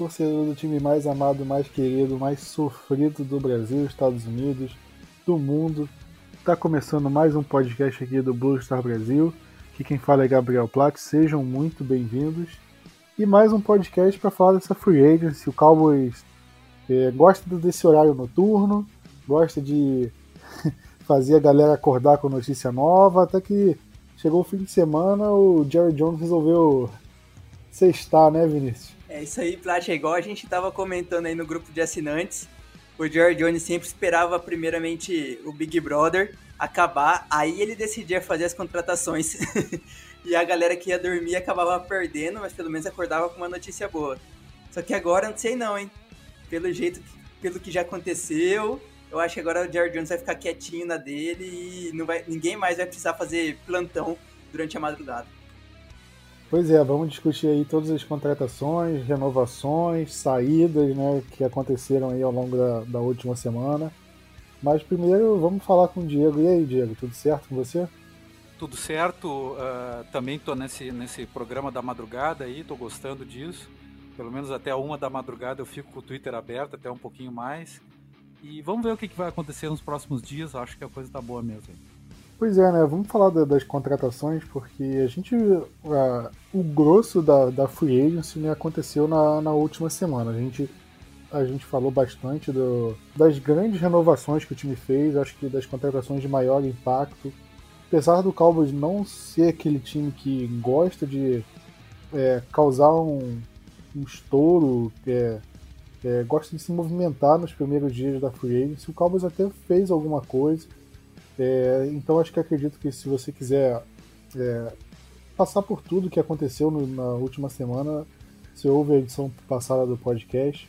Torcedor do time mais amado, mais querido, mais sofrido do Brasil, Estados Unidos, do mundo. Tá começando mais um podcast aqui do Blue Star Brasil. Aqui quem fala é Gabriel Platt, sejam muito bem-vindos. E mais um podcast para falar dessa free agency. O Cowboys é, gosta desse horário noturno, gosta de fazer a galera acordar com notícia nova, até que chegou o fim de semana, o Jerry Jones resolveu sextar, né, Vinícius? É isso aí, Plat, igual a gente estava comentando aí no grupo de assinantes. O George Jones sempre esperava primeiramente o Big Brother acabar, aí ele decidia fazer as contratações. e a galera que ia dormir acabava perdendo, mas pelo menos acordava com uma notícia boa. Só que agora não sei não, hein? Pelo jeito, pelo que já aconteceu, eu acho que agora o Jared Jones vai ficar quietinho na dele e não vai, ninguém mais vai precisar fazer plantão durante a madrugada. Pois é, vamos discutir aí todas as contratações, renovações, saídas, né, que aconteceram aí ao longo da, da última semana. Mas primeiro vamos falar com o Diego. E aí, Diego, tudo certo com você? Tudo certo. Uh, também estou nesse, nesse programa da madrugada aí, estou gostando disso. Pelo menos até uma da madrugada eu fico com o Twitter aberto, até um pouquinho mais. E vamos ver o que, que vai acontecer nos próximos dias. Acho que a coisa tá boa mesmo. Pois é, né? Vamos falar da, das contratações, porque a gente. Uh, o grosso da, da Free Agency né, aconteceu na, na última semana. A gente, a gente falou bastante do, das grandes renovações que o time fez, acho que das contratações de maior impacto. Apesar do Cowboys não ser aquele time que gosta de é, causar um, um estouro, é, é, gosta de se movimentar nos primeiros dias da Free Agency, o Cowboys até fez alguma coisa é, então acho que acredito que se você quiser é, passar por tudo que aconteceu no, na última semana, você ouve a edição passada do podcast.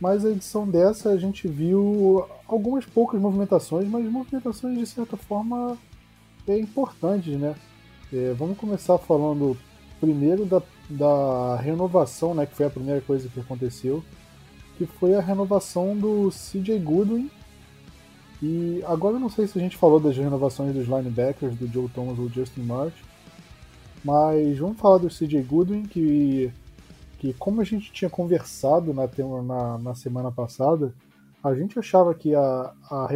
Mas a edição dessa a gente viu algumas poucas movimentações, mas movimentações de certa forma é, importantes, né? É, vamos começar falando primeiro da, da renovação, né? Que foi a primeira coisa que aconteceu, que foi a renovação do CJ Goodwin e agora eu não sei se a gente falou das renovações dos linebackers, do Joe Thomas ou Justin March, mas vamos falar do CJ Goodwin, que, que como a gente tinha conversado na, na, na semana passada, a gente achava que a, a,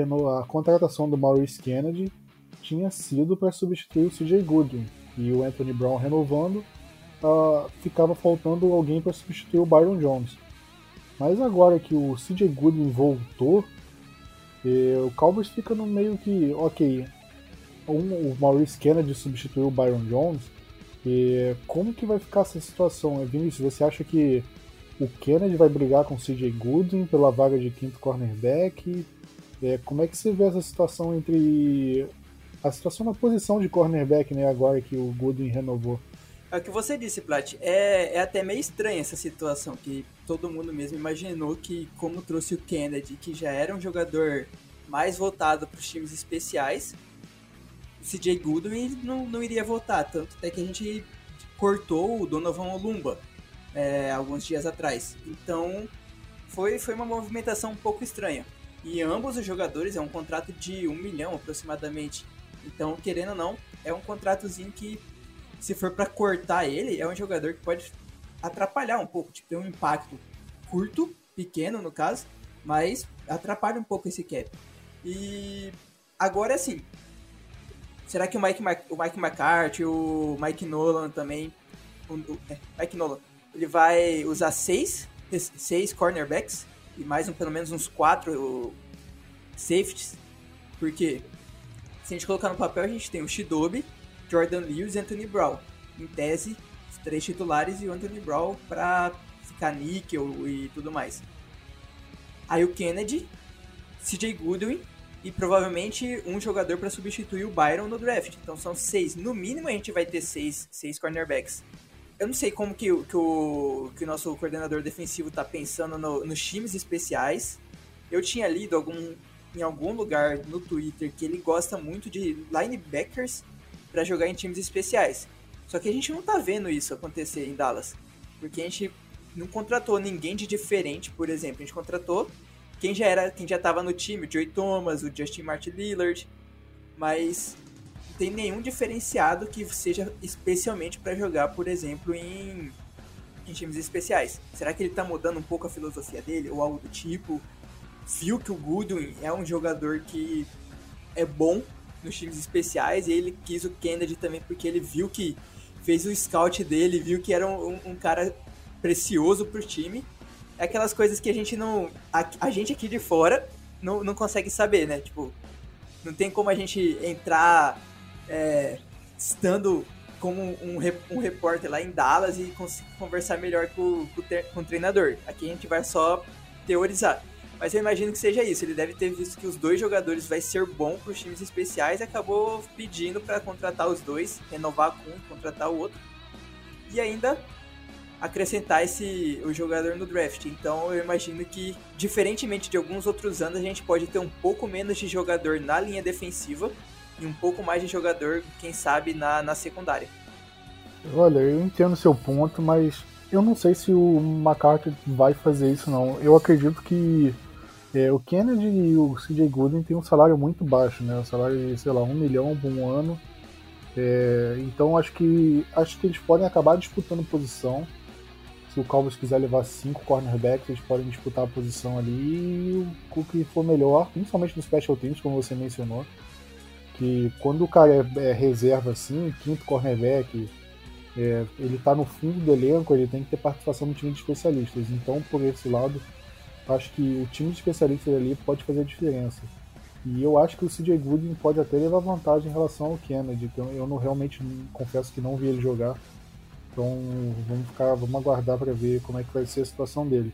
a contratação do Maurice Kennedy tinha sido para substituir o CJ Goodwin, e o Anthony Brown renovando, uh, ficava faltando alguém para substituir o Byron Jones. Mas agora que o CJ Goodwin voltou, e o Cowboys fica no meio que, ok, um, o Maurice Kennedy substituiu o Byron Jones, e como que vai ficar essa situação? Vinícius, você acha que o Kennedy vai brigar com o CJ Goodwin pela vaga de quinto cornerback? É, como é que você vê essa situação entre a situação na posição de cornerback, né, agora que o Goodwin renovou? É o que você disse, Plat. É, é até meio estranha essa situação, que todo mundo mesmo imaginou que, como trouxe o Kennedy, que já era um jogador mais voltado para os times especiais, o CJ Goodwin não, não iria voltar. Tanto até que a gente cortou o Donovan Olumba é, alguns dias atrás. Então, foi, foi uma movimentação um pouco estranha. E ambos os jogadores é um contrato de um milhão aproximadamente. Então, querendo ou não, é um contratozinho que se for para cortar ele, é um jogador que pode atrapalhar um pouco, tipo, tem um impacto curto, pequeno no caso, mas atrapalha um pouco esse cap. E agora sim, será que o Mike, o Mike McCarthy, o Mike Nolan também, o, o é, Mike Nolan, ele vai usar seis, seis cornerbacks e mais um, pelo menos uns quatro safeties, porque se a gente colocar no papel a gente tem o Shidobi, Jordan Lewis e Anthony Brown. Em tese, três titulares e o Anthony Brown para ficar níquel e tudo mais. Aí o Kennedy, CJ Goodwin e provavelmente um jogador para substituir o Byron no draft. Então são seis. No mínimo a gente vai ter seis, seis cornerbacks. Eu não sei como que, que, o, que o nosso coordenador defensivo está pensando no, nos times especiais. Eu tinha lido algum, em algum lugar no Twitter que ele gosta muito de linebackers para jogar em times especiais. Só que a gente não tá vendo isso acontecer em Dallas, porque a gente não contratou ninguém de diferente, por exemplo, a gente contratou quem já era, quem já tava no time, o Joey Thomas, o Justin Martin Lillard, mas não tem nenhum diferenciado que seja especialmente para jogar, por exemplo, em em times especiais. Será que ele tá mudando um pouco a filosofia dele ou algo do tipo? Viu que o Goodwin é um jogador que é bom nos times especiais e ele quis o Kennedy também porque ele viu que fez o scout dele, viu que era um, um cara precioso pro time. É aquelas coisas que a gente não. A, a, gente aqui de fora não, não consegue saber, né? Tipo, não tem como a gente entrar é, estando como um, um repórter lá em Dallas e conversar melhor com, com, com o treinador. Aqui a gente vai só teorizar. Mas eu imagino que seja isso. Ele deve ter visto que os dois jogadores vai ser bom para os times especiais e acabou pedindo para contratar os dois, renovar com um, contratar o outro. E ainda acrescentar esse o jogador no draft. Então eu imagino que, diferentemente de alguns outros anos, a gente pode ter um pouco menos de jogador na linha defensiva e um pouco mais de jogador, quem sabe, na, na secundária. Olha, eu entendo seu ponto, mas eu não sei se o McCarthy vai fazer isso não. Eu acredito que é, o Kennedy e o CJ Gooden têm um salário muito baixo, né? Um salário de, sei lá, um milhão por um ano. É, então acho que acho que eles podem acabar disputando posição. Se o Cowboys quiser levar cinco cornerbacks, eles podem disputar a posição ali e o que for melhor, principalmente no special teams, como você mencionou. Que quando o cara é, é reserva assim, quinto cornerback, é, ele está no fundo do elenco, ele tem que ter participação no time de especialistas. Então, por esse lado, acho que o time de especialistas ali pode fazer a diferença. E eu acho que o CJ Goodwin pode até levar vantagem em relação ao Kennedy, que eu não realmente confesso que não vi ele jogar. Então vamos ficar, vamos aguardar para ver como é que vai ser a situação dele.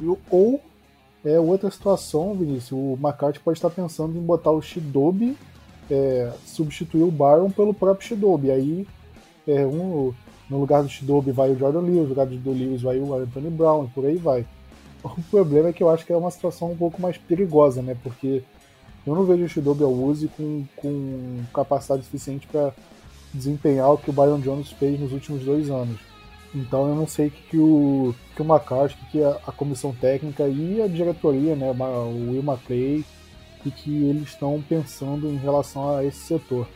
E, ou é outra situação, Vinícius, o McCarthy pode estar pensando em botar o Shidobi, é, substituir o Byron pelo próprio Shidobi. Aí é, um, no lugar do Shidobi vai o Jordan Lewis, no lugar do Lewis vai o Anthony Brown, e por aí vai. O problema é que eu acho que é uma situação um pouco mais perigosa, né? Porque eu não vejo o Shidobi Awuzi com, com capacidade suficiente para desempenhar o que o Byron Jones fez nos últimos dois anos. Então eu não sei que, que o, que o McCarthy, que a, a, comissão técnica e a diretoria, né, o Will McClay, e que eles estão pensando em relação a esse setor.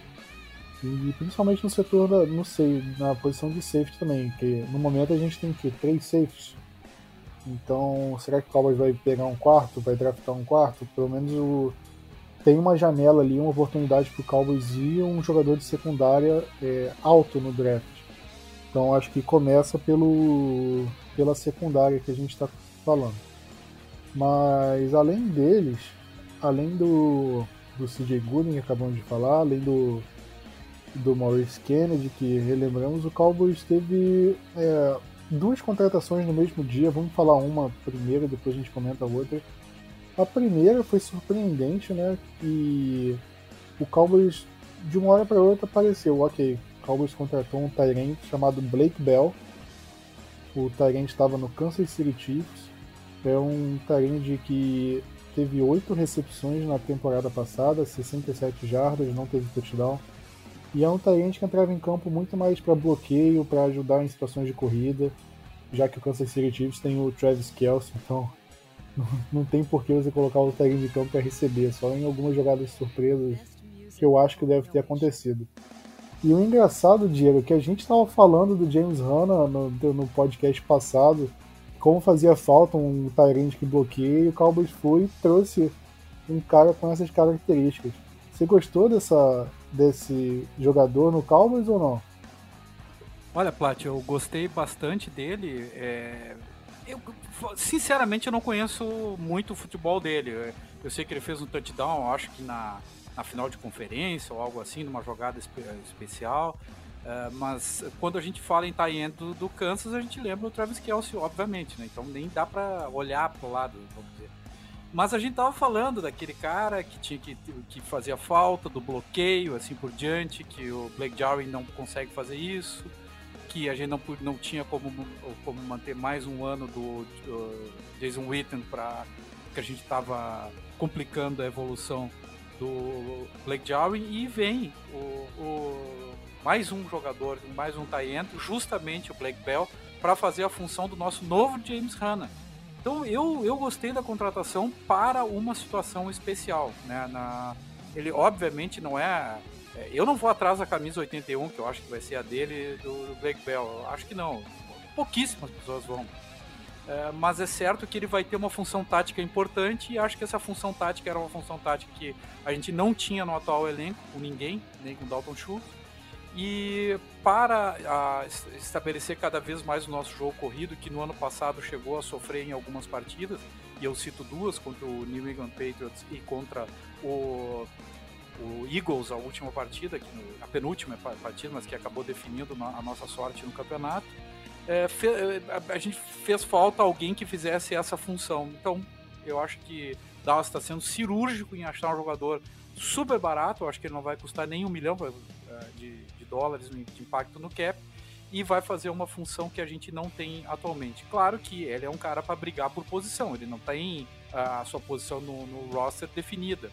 E principalmente no setor da, não sei, na posição de safety também, que no momento a gente tem que três safeties então, será que o Cowboys vai pegar um quarto, vai draftar um quarto? Pelo menos o... tem uma janela ali, uma oportunidade para o Cowboys ir um jogador de secundária é, alto no draft. Então, acho que começa pelo pela secundária que a gente está falando. Mas além deles, além do, do CJ Gooden que acabamos de falar, além do, do Maurice Kennedy, que relembramos, o Cowboys teve é, duas contratações no mesmo dia. Vamos falar uma primeiro, depois a gente comenta a outra. A primeira foi surpreendente, né? E o Cowboys, de uma hora para outra, apareceu. Ok, o Cowboys contratou um Tyrant chamado Blake Bell. O Tyrant estava no Kansas City Chiefs. É um Tyrant que teve oito recepções na temporada passada, 67 jardas, não teve touchdown. E é um Tyrant que entrava em campo muito mais para bloqueio, para ajudar em situações de corrida, já que o Kansas City Chiefs tem o Travis Kelce, então não tem por que você colocar o Tyrant em campo para receber, só em algumas jogadas surpresas que eu acho que deve ter acontecido. E o engraçado, Diego, é que a gente estava falando do James Hanna no, no podcast passado, como fazia falta um Tyrant que bloqueia, e o Cowboys foi e trouxe um cara com essas características. Você gostou dessa, desse jogador no Cowboys ou não? Olha, Plat, eu gostei bastante dele. É... Eu, sinceramente, eu não conheço muito o futebol dele. Eu sei que ele fez um touchdown, acho que na, na final de conferência ou algo assim, numa jogada espe especial. Uh, mas quando a gente fala em tie do, do, Kansas, a gente lembra o Travis Kelsey, obviamente, né? Então nem dá para olhar pro lado, vamos dizer. Mas a gente tava falando daquele cara que tinha que, que fazia falta, do bloqueio, assim por diante, que o Blake Jarwin não consegue fazer isso, que a gente não, não tinha como, como manter mais um ano do, do Jason Witten para que a gente tava complicando a evolução do Blake Jarwin. E vem o, o mais um jogador, mais um talento, justamente o Blake Bell, para fazer a função do nosso novo James Hanna então eu, eu gostei da contratação para uma situação especial. Né? Na, ele obviamente não é, é. Eu não vou atrás da camisa 81, que eu acho que vai ser a dele do, do Blake Bell. Eu acho que não. pouquíssimas pessoas vão. É, mas é certo que ele vai ter uma função tática importante e acho que essa função tática era uma função tática que a gente não tinha no atual elenco, com ninguém, nem com Dalton Schultz. E para a, estabelecer cada vez mais o nosso jogo corrido, que no ano passado chegou a sofrer em algumas partidas, e eu cito duas, contra o New England Patriots e contra o, o Eagles, a última partida, a penúltima partida, mas que acabou definindo a nossa sorte no campeonato é, é, a, gente fez falta alguém que fizesse essa função. Então, eu acho que Dallas está sendo cirúrgico em achar um jogador super barato, eu acho que ele não vai custar nem um milhão é, de, de dólares de impacto no cap, e vai fazer uma função que a gente não tem atualmente. Claro que ele é um cara para brigar por posição, ele não tem a sua posição no, no roster definida.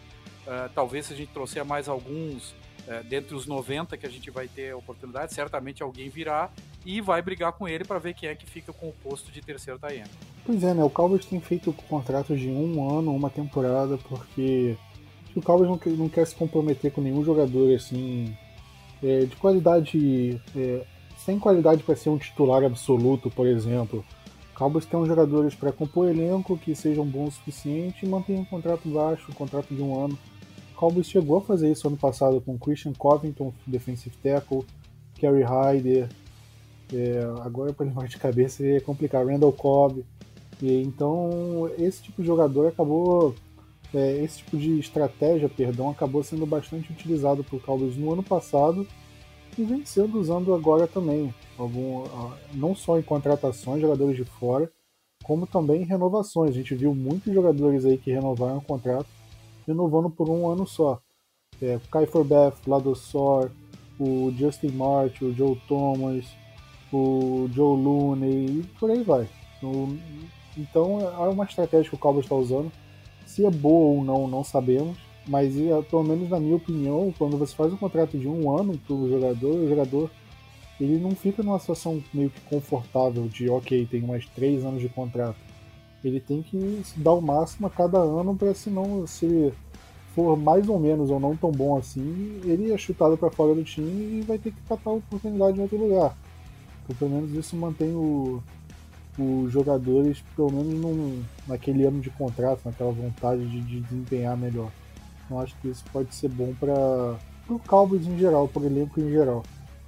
Uh, talvez se a gente trouxer mais alguns uh, dentre os 90 que a gente vai ter a oportunidade, certamente alguém virá e vai brigar com ele para ver quem é que fica com o posto de terceiro Tayane. Pois é, né? O Cowboys tem feito contratos de um ano, uma temporada, porque o Cowboys não não quer se comprometer com nenhum jogador assim é, de qualidade, é, sem qualidade para ser um titular absoluto, por exemplo. Cowboys tem jogadores para compor elenco que sejam bons o suficiente e mantenham um contrato baixo, um contrato de um ano. Cowboys chegou a fazer isso ano passado com Christian Covington, defensive tackle, Kerry Hyder, é, agora para lembrar de cabeça é complicado. Randall Cobb. E, então esse tipo de jogador acabou. É, esse tipo de estratégia, perdão, acabou sendo bastante utilizado por Cowboys no ano passado e vem sendo usando agora também. Algum, não só em contratações, jogadores de fora, como também em renovações. A gente viu muitos jogadores aí que renovaram o contrato, renovando por um ano só. É, Kai Forbath, Lado Sor, o Justin Martin, o Joe Thomas, o Joe Looney e por aí vai. então é uma estratégia que o Cowboys está usando. Se é boa ou não, não sabemos. Mas é, pelo menos na minha opinião, quando você faz um contrato de um ano para o jogador, o jogador ele não fica numa situação meio que confortável de ok, tem mais três anos de contrato. Ele tem que dar o máximo a cada ano para se não se for mais ou menos ou não tão bom assim, ele é chutado para fora do time e vai ter que catar a oportunidade em outro lugar. Então, pelo menos isso mantém o, os jogadores, pelo menos num, naquele ano de contrato, naquela vontade de, de desempenhar melhor. Então acho que isso pode ser bom para o Cowboys em geral, para o elenco em geral.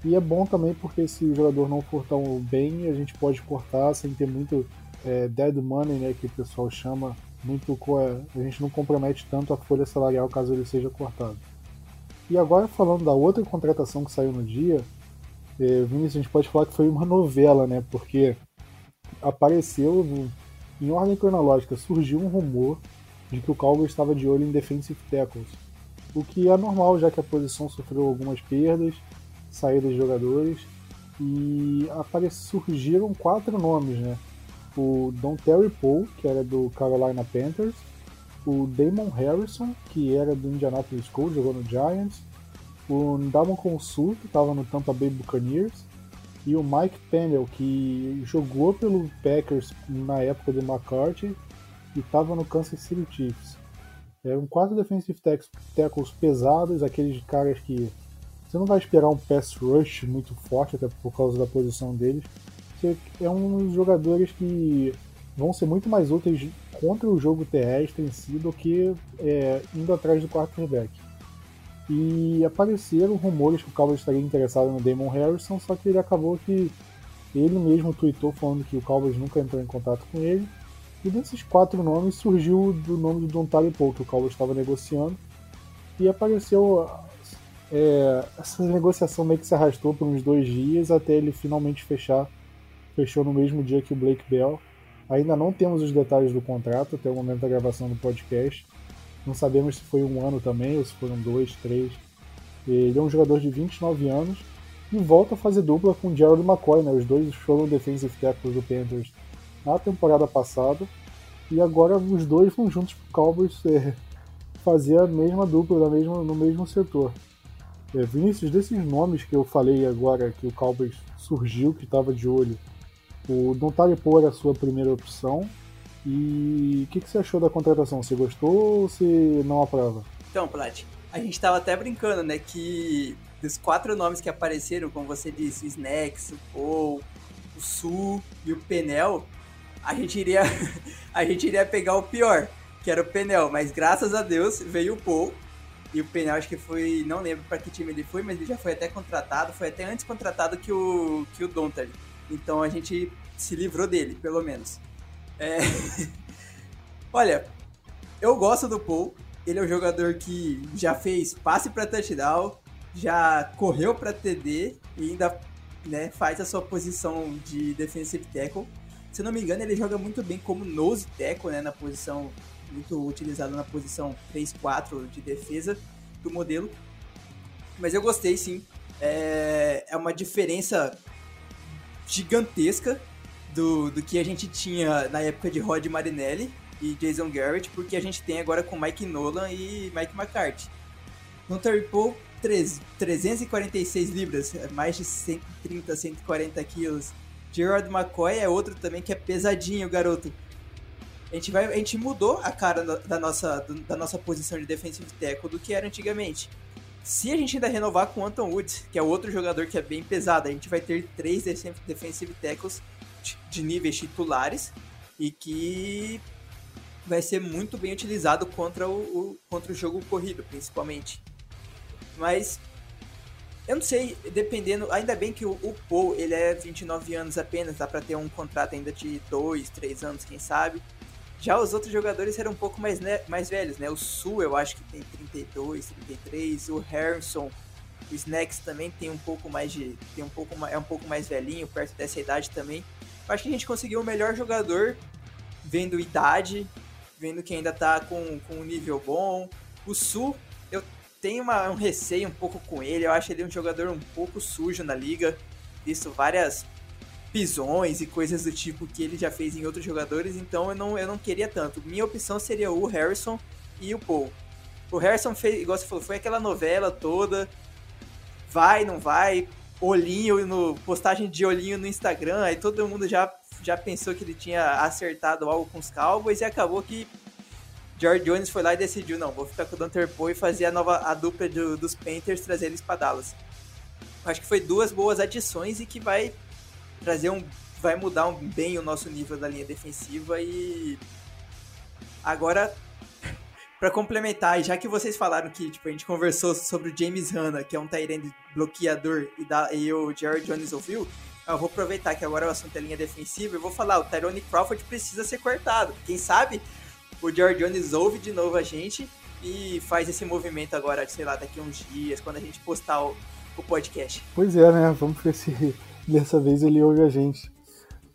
E é bom também porque se o jogador não for tão bem, a gente pode cortar sem ter muito é, dead money, né, que o pessoal chama, muito a gente não compromete tanto a folha salarial caso ele seja cortado. E agora falando da outra contratação que saiu no dia, é, Vinícius, a gente pode falar que foi uma novela, né? Porque apareceu, em ordem cronológica, surgiu um rumor de que o Cowboys estava de olho em defensive tackles. O que é normal, já que a posição sofreu algumas perdas, saídas de jogadores, e apare surgiram quatro nomes, né? O Don Terry Poe, que era do Carolina Panthers, o Damon Harrison, que era do Indianapolis Colts, jogou no Giants, o Ndamon Consul, que estava no Tampa Bay Buccaneers, e o Mike Pennell, que jogou pelo Packers na época do McCarthy e estava no Kansas City Chiefs. Eram quatro defensive tackles pesados, aqueles caras que você não vai esperar um pass rush muito forte, até por causa da posição deles. Você é um jogadores que vão ser muito mais úteis contra o jogo terrestre em si do que é, indo atrás do quarterback. E apareceram rumores que o Cowboys estaria interessado no Damon Harrison, só que ele acabou que ele mesmo tweetou falando que o Cowboys nunca entrou em contato com ele. E desses quatro nomes surgiu do nome do Dontari Paul, que o Cowboys estava negociando. E apareceu. É, essa negociação meio que se arrastou por uns dois dias até ele finalmente fechar. Fechou no mesmo dia que o Blake Bell. Ainda não temos os detalhes do contrato até o momento da gravação do podcast. Não sabemos se foi um ano também, ou se foram dois, três. Ele é um jogador de 29 anos e volta a fazer dupla com Gerald McCoy, né? Os dois foram defensive tackles do Panthers na temporada passada. E agora os dois vão juntos pro Cowboys é, fazer a mesma dupla da mesma, no mesmo setor. É, Vinícius, desses nomes que eu falei agora, que o Cowboys surgiu, que estava de olho, o Dontari Poe era a sua primeira opção, e o que, que, você achou da contratação? Você gostou ou você não aprova? Então, Plat, a gente estava até brincando, né, que dos quatro nomes que apareceram, como você disse, o Snacks, o Paul, o Sul e o Penel, a gente iria a gente iria pegar o pior, que era o Penel, mas graças a Deus veio o Paul e o Penel acho que foi, não lembro para que time ele foi, mas ele já foi até contratado, foi até antes contratado que o que o Dontal. Então a gente se livrou dele, pelo menos. É... Olha, eu gosto do Paul. Ele é um jogador que já fez passe para touchdown, já correu para TD e ainda né, faz a sua posição de defensive tackle. Se não me engano, ele joga muito bem como nose tackle, né, na posição muito utilizado na posição 3-4 de defesa do modelo. Mas eu gostei sim. É, é uma diferença gigantesca do, do que a gente tinha na época de Rod Marinelli e Jason Garrett, porque a gente tem agora com Mike Nolan e Mike McCarthy. No Terry Poe, 346 libras, mais de 130, 140 quilos. Gerard McCoy é outro também que é pesadinho, garoto. A gente, vai, a gente mudou a cara da nossa, da nossa posição de defensive tackle do que era antigamente. Se a gente ainda renovar com o Anton Woods, que é outro jogador que é bem pesado, a gente vai ter três defensive tackles de níveis titulares e que vai ser muito bem utilizado contra o, o, contra o jogo corrido, principalmente. Mas eu não sei, dependendo, ainda bem que o, o Paul, ele é 29 anos apenas, dá para ter um contrato ainda de 2, 3 anos, quem sabe. Já os outros jogadores eram um pouco mais, né, mais velhos, né? O Sul eu acho que tem 32, 33, o Harrison, o Snacks também tem um pouco mais de tem um pouco é um pouco mais velhinho, perto dessa idade também. Acho que a gente conseguiu o melhor jogador vendo idade, vendo que ainda tá com, com um nível bom. O Sul, eu tenho uma, um receio um pouco com ele, eu acho ele um jogador um pouco sujo na liga, visto várias pisões e coisas do tipo que ele já fez em outros jogadores, então eu não, eu não queria tanto. Minha opção seria o Harrison e o Paul. O Harrison fez, igual você falou, foi aquela novela toda, vai, não vai, olhinho no postagem de olhinho no Instagram, aí todo mundo já já pensou que ele tinha acertado algo com os Cowboys e acabou que George Jones foi lá e decidiu, não, vou ficar com o Dante Poe e fazer a nova a dupla do, dos Panthers, trazer eles para Dallas. Acho que foi duas boas adições e que vai trazer um. vai mudar um, bem o nosso nível da linha defensiva e. Agora, para complementar, já que vocês falaram que tipo, a gente conversou sobre o James Hanna, que é um Tyrande bloqueador, e, da, e o Jared Jones ouviu, eu vou aproveitar que agora o assunto é linha defensiva e vou falar, o Tyrone Crawford precisa ser cortado. Quem sabe o Jared Jones ouve de novo a gente e faz esse movimento agora, sei lá, daqui uns dias, quando a gente postar o, o podcast. Pois é, né? Vamos ver se dessa vez ele ouve a gente.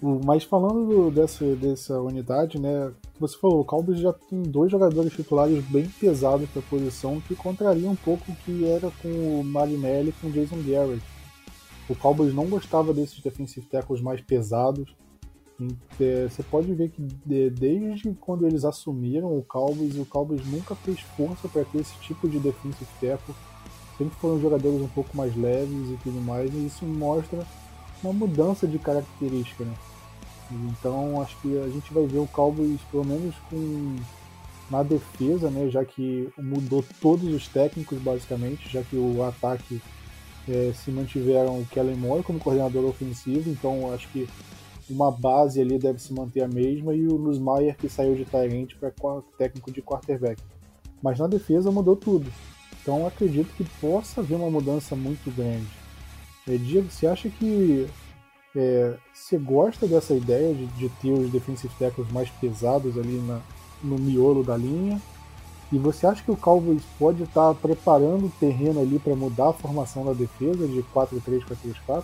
Mas falando dessa, dessa unidade, né? Você falou, o Cowboys já tem dois jogadores titulares bem pesados para a posição que contraria um pouco o que era com o Marinelli e com o Jason Garrett. O Cowboys não gostava desses defensive tackles mais pesados. É, você pode ver que desde quando eles assumiram o Cowboys, o Cowboys nunca fez força para ter esse tipo de defensive tackle. Sempre foram jogadores um pouco mais leves e tudo mais, e isso mostra uma mudança de característica, né? Então acho que a gente vai ver o Cowboys pelo menos com na defesa, né? Já que mudou todos os técnicos basicamente, já que o ataque é, se mantiveram o Kellen Moore como coordenador ofensivo, então acho que uma base ali deve se manter a mesma e o Luz Maier que saiu de Tyrant para técnico de quarterback. Mas na defesa mudou tudo. Então acredito que possa haver uma mudança muito grande. É, Diego, você acha que é, você gosta dessa ideia de, de, ter os defensive tackles mais pesados ali na, no miolo da linha? E você acha que o Cowboys pode estar preparando o terreno ali para mudar a formação da defesa de 4-3 para 3-4?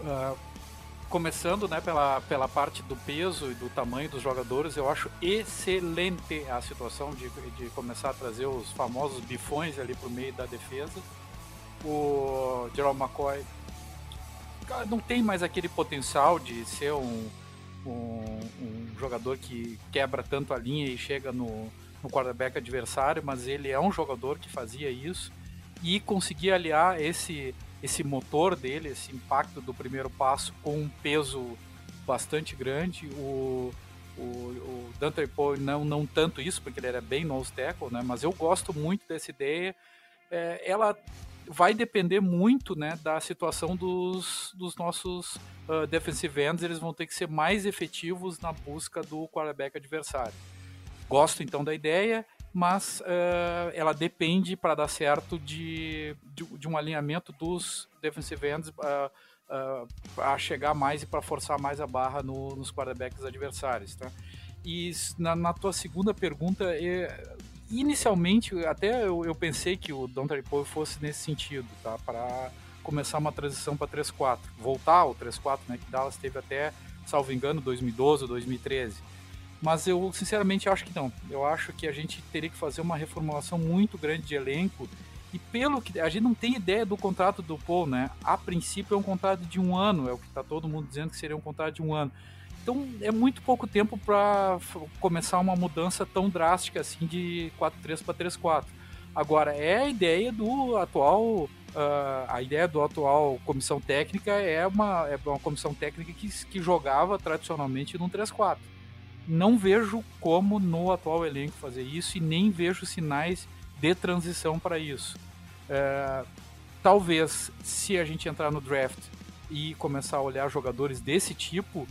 Uh, começando né, pela, pela parte do peso e do tamanho dos jogadores, eu acho excelente a situação de, de começar a trazer os famosos bifões ali para o meio da defesa. O Gerald McCoy não tem mais aquele potencial de ser um, um, um, jogador que quebra tanto a linha e chega no, no quarterback adversário, mas ele é um jogador que fazia isso e conseguia aliar esse, esse motor dele, esse impacto do primeiro passo com um peso bastante grande. O, o, o Dante Poe não, não tanto isso, porque ele era bem nose tackle, né? mas eu gosto muito dessa ideia. É, ela vai depender muito né, da situação dos, dos nossos uh, defensive ends, eles vão ter que ser mais efetivos na busca do quarterback adversário. Gosto então da ideia, mas uh, ela depende para dar certo de, de, de, um alinhamento dos defensive ends uh, uh, a chegar mais e para forçar mais a barra no, nos quarterbacks adversários. Tá? E na, na tua segunda pergunta, inicialmente até eu, eu, pensei que o Don Poe fosse nesse sentido, tá? para começar uma transição para 3-4, voltar ao 3-4, né? que Dallas teve até, salvo engano, 2012 ou 2013 mas eu sinceramente acho que não. Eu acho que a gente teria que fazer uma reformulação muito grande de elenco. E pelo que a gente não tem ideia do contrato do Paul, né? A princípio é um contrato de um ano, é o que está todo mundo dizendo que seria um contrato de um ano. Então é muito pouco tempo para começar uma mudança tão drástica assim de 4-3 para 3-4. Agora é a ideia do atual, uh, a ideia do atual comissão técnica é uma, é uma comissão técnica que, que jogava tradicionalmente num 3-4 não vejo como no atual elenco fazer isso e nem vejo sinais de transição para isso. É, talvez se a gente entrar no draft e começar a olhar jogadores desse tipo,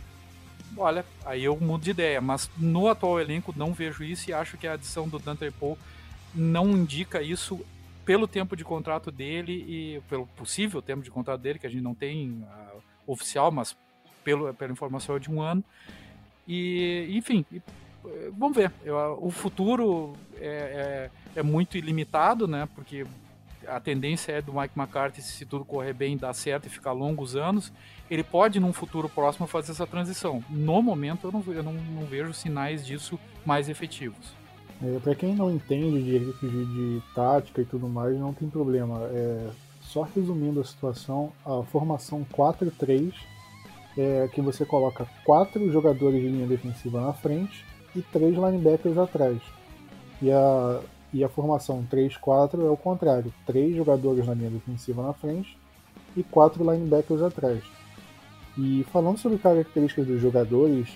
olha, aí eu mudo de ideia. Mas no atual elenco não vejo isso e acho que a adição do Dante Paul não indica isso pelo tempo de contrato dele e pelo possível tempo de contrato dele, que a gente não tem uh, oficial, mas pelo, pela informação é de um ano. E, enfim, vamos ver. Eu, o futuro é, é, é, muito ilimitado, né? Porque a tendência é do Mike McCarthy, se tudo correr bem, dar certo e ficar longos anos, ele pode, num futuro próximo, fazer essa transição. No momento, eu não, eu não, não vejo sinais disso mais efetivos. É, para quem não entende de, de, de, tática e tudo mais, não tem problema. É, só resumindo a situação, a formação 4-3 é que você coloca quatro jogadores de linha defensiva na frente e três linebackers atrás. E a, e a formação 3-4 é o contrário: três jogadores na linha defensiva na frente e quatro linebackers atrás. E falando sobre características dos jogadores,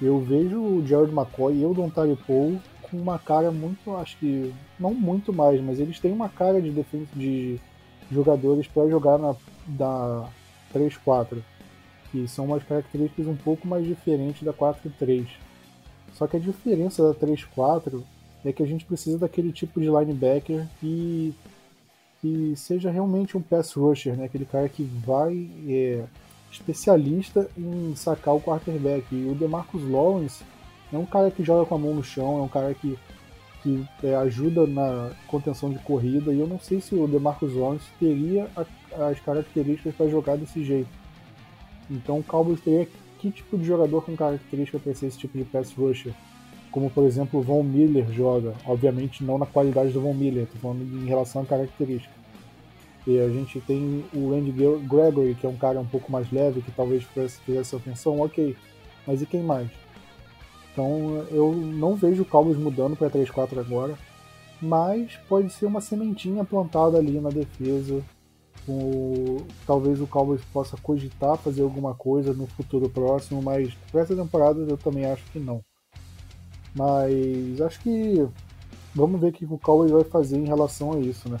eu vejo o Jared McCoy e o Dontari Paul com uma cara muito, acho que não muito mais, mas eles têm uma cara de, de jogadores para jogar na da 3-4 que são umas características um pouco mais diferentes da 4-3. Só que a diferença da 3-4 é que a gente precisa daquele tipo de linebacker que, que seja realmente um pass rusher, né? aquele cara que vai é, especialista em sacar o quarterback. E o DeMarcus Lawrence é um cara que joga com a mão no chão, é um cara que, que é, ajuda na contenção de corrida. E eu não sei se o DeMarcus Lawrence teria a, as características para jogar desse jeito. Então o Cowboys teria que tipo de jogador com característica para ser esse tipo de pass rusher? Como por exemplo o Von Miller joga, obviamente não na qualidade do Von Miller, estou falando em relação à característica. E a gente tem o Randy Gregory, que é um cara um pouco mais leve, que talvez fizesse atenção, ok. Mas e quem mais? Então eu não vejo o Cowboys mudando para 3-4 agora, mas pode ser uma sementinha plantada ali na defesa o, talvez o Cowboys possa cogitar fazer alguma coisa no futuro próximo, mas para essa temporada eu também acho que não. Mas acho que vamos ver o que o Cowboys vai fazer em relação a isso, né?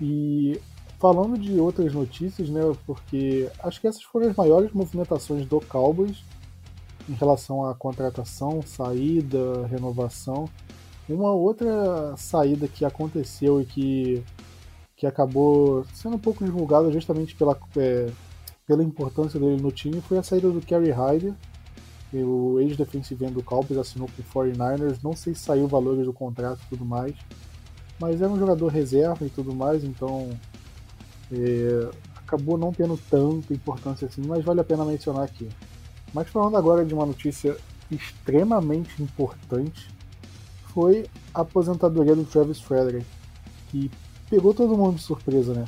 E falando de outras notícias, né? Porque acho que essas foram as maiores movimentações do Cowboys em relação à contratação, saída, renovação. Uma outra saída que aconteceu e que que acabou sendo um pouco divulgado justamente pela, é, pela importância dele no time, foi a saída do Kerry Hyder, o ex-defensive end do Cowboys assinou com o 49ers, não sei se saiu valores do contrato e tudo mais, mas era um jogador reserva e tudo mais, então é, acabou não tendo tanta importância assim, mas vale a pena mencionar aqui. Mas falando agora de uma notícia extremamente importante, foi a aposentadoria do Travis Frederick, que pegou todo mundo de surpresa, né?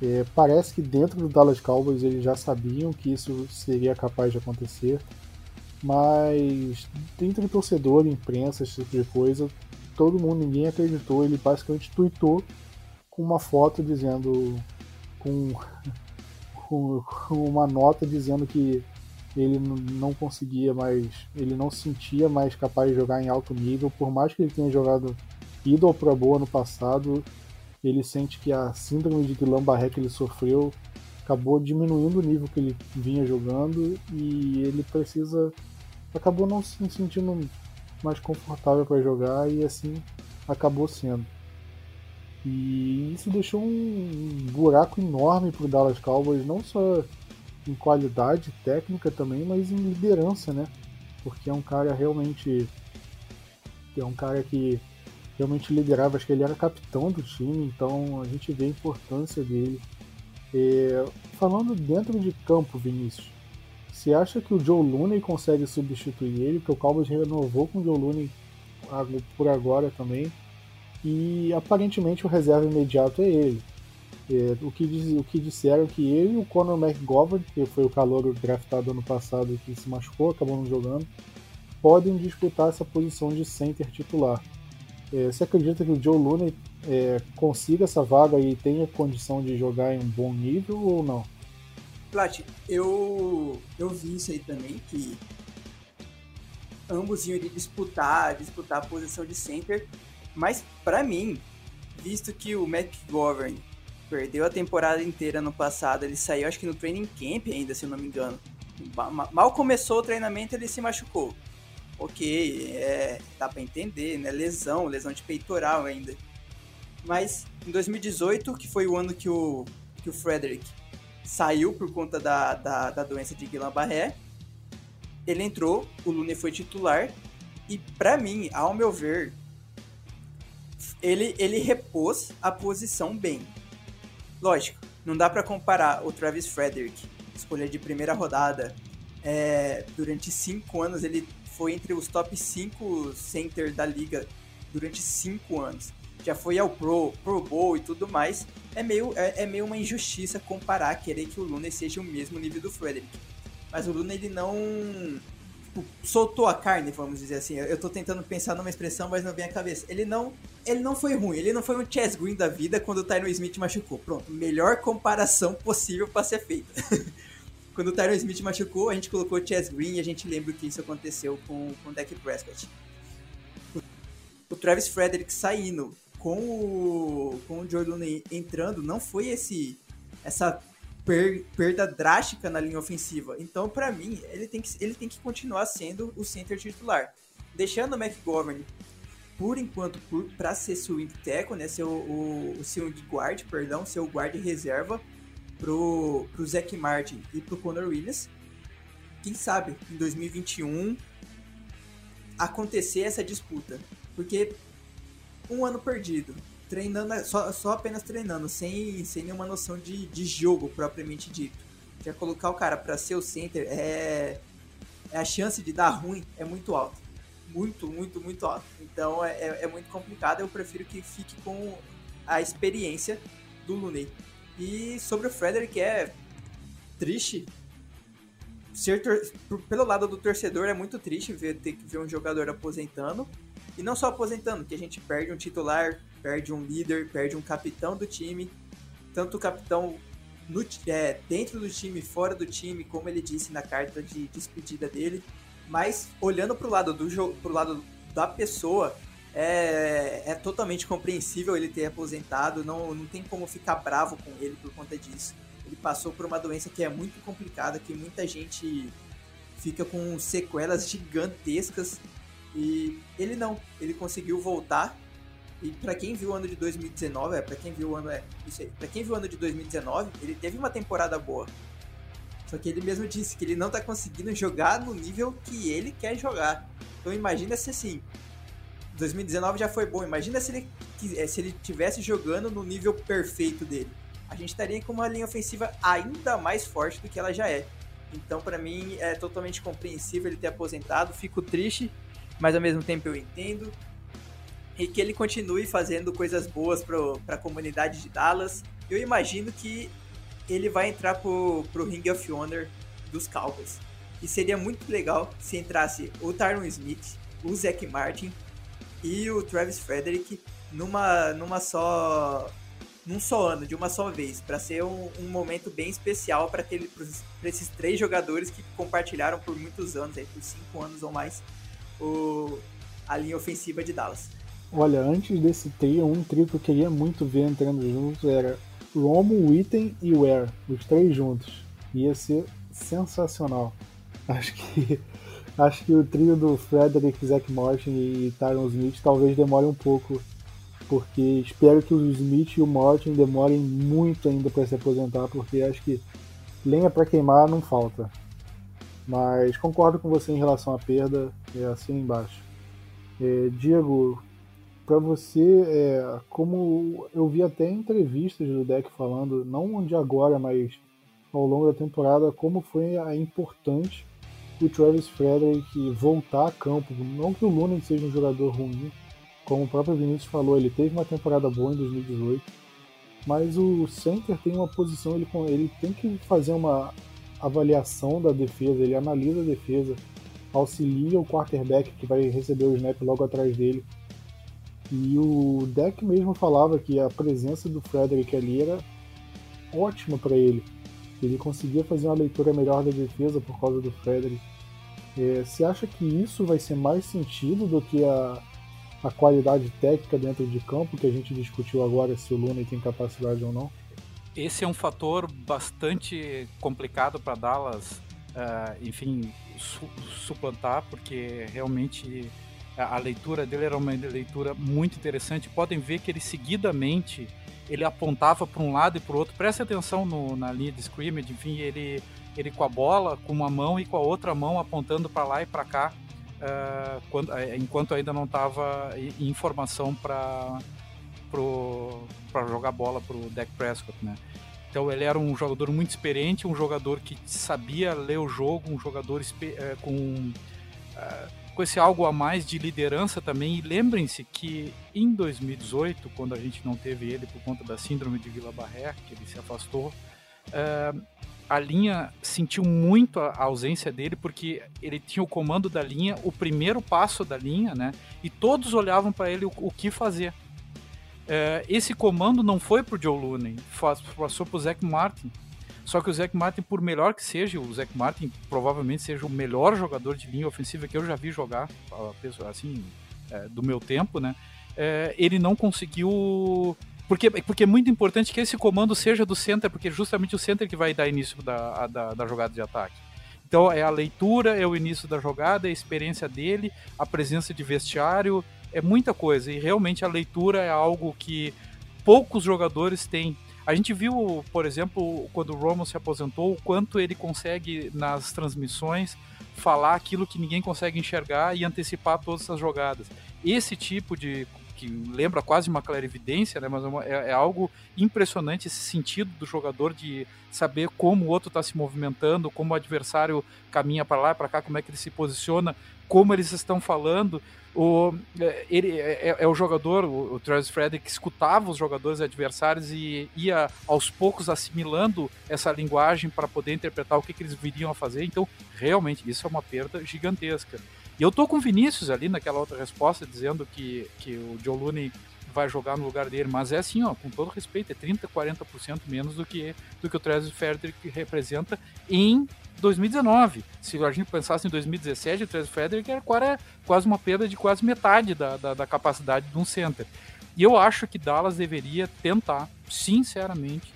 É, parece que dentro do Dallas Cowboys eles já sabiam que isso seria capaz de acontecer, mas entre torcedor, imprensa, esse tipo de coisa, todo mundo, ninguém acreditou. Ele basicamente tweetou com uma foto dizendo, com, com, uma nota dizendo que ele não conseguia mais, ele não se sentia mais capaz de jogar em alto nível, por mais que ele tenha jogado ido ao Pro Bowl no passado, ele sente que a síndrome de Guillain-Barré que ele sofreu acabou diminuindo o nível que ele vinha jogando e ele precisa acabou não se sentindo mais confortável para jogar e assim acabou sendo. E isso deixou um buraco enorme para o Dallas Cowboys, não só em qualidade técnica também, mas em liderança, né? Porque é um cara realmente é um cara que realmente liderava, acho que ele era capitão do time, então a gente vê a importância dele. É, falando dentro de campo, Vinícius, você acha que o Joe Looney consegue substituir ele? Que o Cowboys renovou com o Joe Looney por agora também. E aparentemente o reserva imediato é ele. É, o, que diz, o que disseram que ele e o Conor McGovern, que foi o calor draftado ano passado que se machucou, acabou não jogando, podem disputar essa posição de center titular. É, você acredita que o Joe Looney é, consiga essa vaga e tenha condição de jogar em um bom nível ou não? Plat, eu, eu vi isso aí também, que ambos iam disputar, disputar a posição de center, mas para mim, visto que o McGovern perdeu a temporada inteira no passado, ele saiu acho que no training camp ainda, se eu não me engano. Mal começou o treinamento, ele se machucou ok, é, dá para entender, né? Lesão, lesão de peitoral ainda. Mas em 2018, que foi o ano que o, que o Frederick saiu por conta da, da, da doença de Guillain-Barré, ele entrou, o Lune foi titular, e para mim, ao meu ver, ele, ele repôs a posição bem. Lógico, não dá para comparar o Travis Frederick, escolha de primeira rodada, é, durante cinco anos ele foi entre os top 5 center da liga durante 5 anos. Já foi ao Pro, Pro Bowl e tudo mais. É meio, é, é meio uma injustiça comparar, querer que o Luna seja o mesmo nível do Frederick. Mas o Luna, ele não tipo, soltou a carne, vamos dizer assim. Eu tô tentando pensar numa expressão, mas não vem à cabeça. Ele não, ele não foi ruim, ele não foi um Chess Green da vida quando o Tyron Smith machucou. Pronto, melhor comparação possível para ser feita. Quando o Tyron Smith machucou, a gente colocou o Chess Green e a gente lembra que isso aconteceu com, com o Dak Prescott. O Travis Frederick saindo com o, com o Jordan entrando, não foi esse essa per, perda drástica na linha ofensiva. Então, para mim, ele tem, que, ele tem que continuar sendo o center titular. Deixando o McGovern, por enquanto, para ser swing tackle, né, ser o, o, o swing guard, perdão, ser o guard reserva, pro, pro Zac Martin e pro Conor Williams. Quem sabe em 2021 acontecer essa disputa. Porque um ano perdido, treinando, só, só apenas treinando, sem, sem nenhuma noção de, de jogo propriamente dito. Já colocar o cara para ser o center é, é a chance de dar ruim é muito alta. Muito, muito, muito alta. Então é, é, é muito complicado. Eu prefiro que fique com a experiência do Looney. E sobre o Frederick é triste. Ser Pelo lado do torcedor é muito triste ver ter que ver um jogador aposentando. E não só aposentando, que a gente perde um titular, perde um líder, perde um capitão do time. Tanto o capitão no, é, dentro do time, fora do time, como ele disse na carta de despedida dele. Mas olhando para o lado do jogo, pro lado da pessoa, é, é totalmente compreensível ele ter aposentado, não, não tem como ficar bravo com ele por conta disso. Ele passou por uma doença que é muito complicada, que muita gente fica com sequelas gigantescas e ele não, ele conseguiu voltar. E para quem viu o ano de 2019, é, para quem viu o ano é, isso aí, para quem viu o ano de 2019, ele teve uma temporada boa. Só que ele mesmo disse que ele não tá conseguindo jogar no nível que ele quer jogar. Então imagina se assim, 2019 já foi bom. Imagina se ele, eh, se ele tivesse jogando no nível perfeito dele. A gente estaria com uma linha ofensiva ainda mais forte do que ela já é. Então, para mim, é totalmente compreensível ele ter aposentado. Fico triste, mas ao mesmo tempo eu entendo. E que ele continue fazendo coisas boas para a comunidade de Dallas. Eu imagino que ele vai entrar pro, pro Ring of Honor dos Cowboys. E seria muito legal se entrasse o Tyron Smith, o Zach Martin e o Travis Frederick numa, numa só num só ano, de uma só vez, para ser um, um, momento bem especial para esses três jogadores que compartilharam por muitos anos, aí, por cinco anos ou mais, o, a linha ofensiva de Dallas. Olha, antes desse trio, um trio que eu queria muito ver entrando juntos era Romo, Witten e Ware, os três juntos. Ia ser sensacional. Acho que acho que o trio do Frederick, Zach Martin e Tyron Smith talvez demore um pouco, porque espero que o Smith e o Martin demorem muito ainda para se aposentar, porque acho que lenha para queimar não falta. Mas concordo com você em relação à perda, é assim embaixo. É, Diego, para você, é, como eu vi até entrevistas do deck falando, não de agora, mas ao longo da temporada, como foi a importante o Travis Frederick voltar a campo. Não que o Lunen seja um jogador ruim, como o próprio Vinícius falou, ele teve uma temporada boa em 2018, mas o center tem uma posição, ele, ele tem que fazer uma avaliação da defesa, ele analisa a defesa, auxilia o quarterback que vai receber o snap logo atrás dele. E o deck mesmo falava que a presença do Frederick ali era ótima para ele. Ele conseguia fazer uma leitura melhor da defesa por causa do Frederick. É, você acha que isso vai ser mais sentido do que a, a qualidade técnica dentro de campo que a gente discutiu agora se o Luna tem capacidade ou não? Esse é um fator bastante complicado para Dallas, uh, enfim, su suplantar, porque realmente a, leitura dele era uma leitura muito interessante. Podem ver que ele seguidamente ele apontava para um lado e para o outro. Preste atenção no, na linha de scrimmage, enfim, ele ele com a bola, com uma mão e com a outra mão apontando para lá e para cá, uh, quando, uh, enquanto ainda não estava em formação para para jogar bola para o Dak Prescott, né? Então ele era um jogador muito experiente, um jogador que sabia ler o jogo, um jogador é, com uh, com esse algo a mais de liderança também. E lembrem-se que em 2018, quando a gente não teve ele por conta da síndrome de Villa-Barré, que ele se afastou, uh, a linha sentiu muito a ausência dele porque ele tinha o comando da linha, o primeiro passo da linha, né? E todos olhavam para ele o, o que fazer. É, esse comando não foi pro Joe Looney, passou pro Zach Martin. Só que o Zach Martin, por melhor que seja, o Zach Martin provavelmente seja o melhor jogador de linha ofensiva que eu já vi jogar, assim, é, do meu tempo, né? É, ele não conseguiu. Porque, porque é muito importante que esse comando seja do center, porque é justamente o center que vai dar início da, da, da jogada de ataque. Então é a leitura, é o início da jogada, é a experiência dele, a presença de vestiário, é muita coisa. E realmente a leitura é algo que poucos jogadores têm. A gente viu, por exemplo, quando o Romo se aposentou, o quanto ele consegue nas transmissões falar aquilo que ninguém consegue enxergar e antecipar todas as jogadas. Esse tipo de que lembra quase uma clarividência, né? Mas é, é, é algo impressionante esse sentido do jogador de saber como o outro está se movimentando, como o adversário caminha para lá para cá, como é que ele se posiciona, como eles estão falando. O, é, ele é, é, é o jogador, o, o Travis Frederick, escutava os jogadores adversários e ia aos poucos assimilando essa linguagem para poder interpretar o que, que eles viriam a fazer. Então, realmente, isso é uma perda gigantesca. E eu tô com o Vinícius ali naquela outra resposta, dizendo que, que o Joe Looney vai jogar no lugar dele, mas é assim, ó, com todo respeito, é 30, 40% menos do que, do que o Travis Frederick representa em 2019. Se a gente pensasse em 2017, o Travis Frederick era quase uma perda de quase metade da, da, da capacidade de um center. E eu acho que Dallas deveria tentar, sinceramente,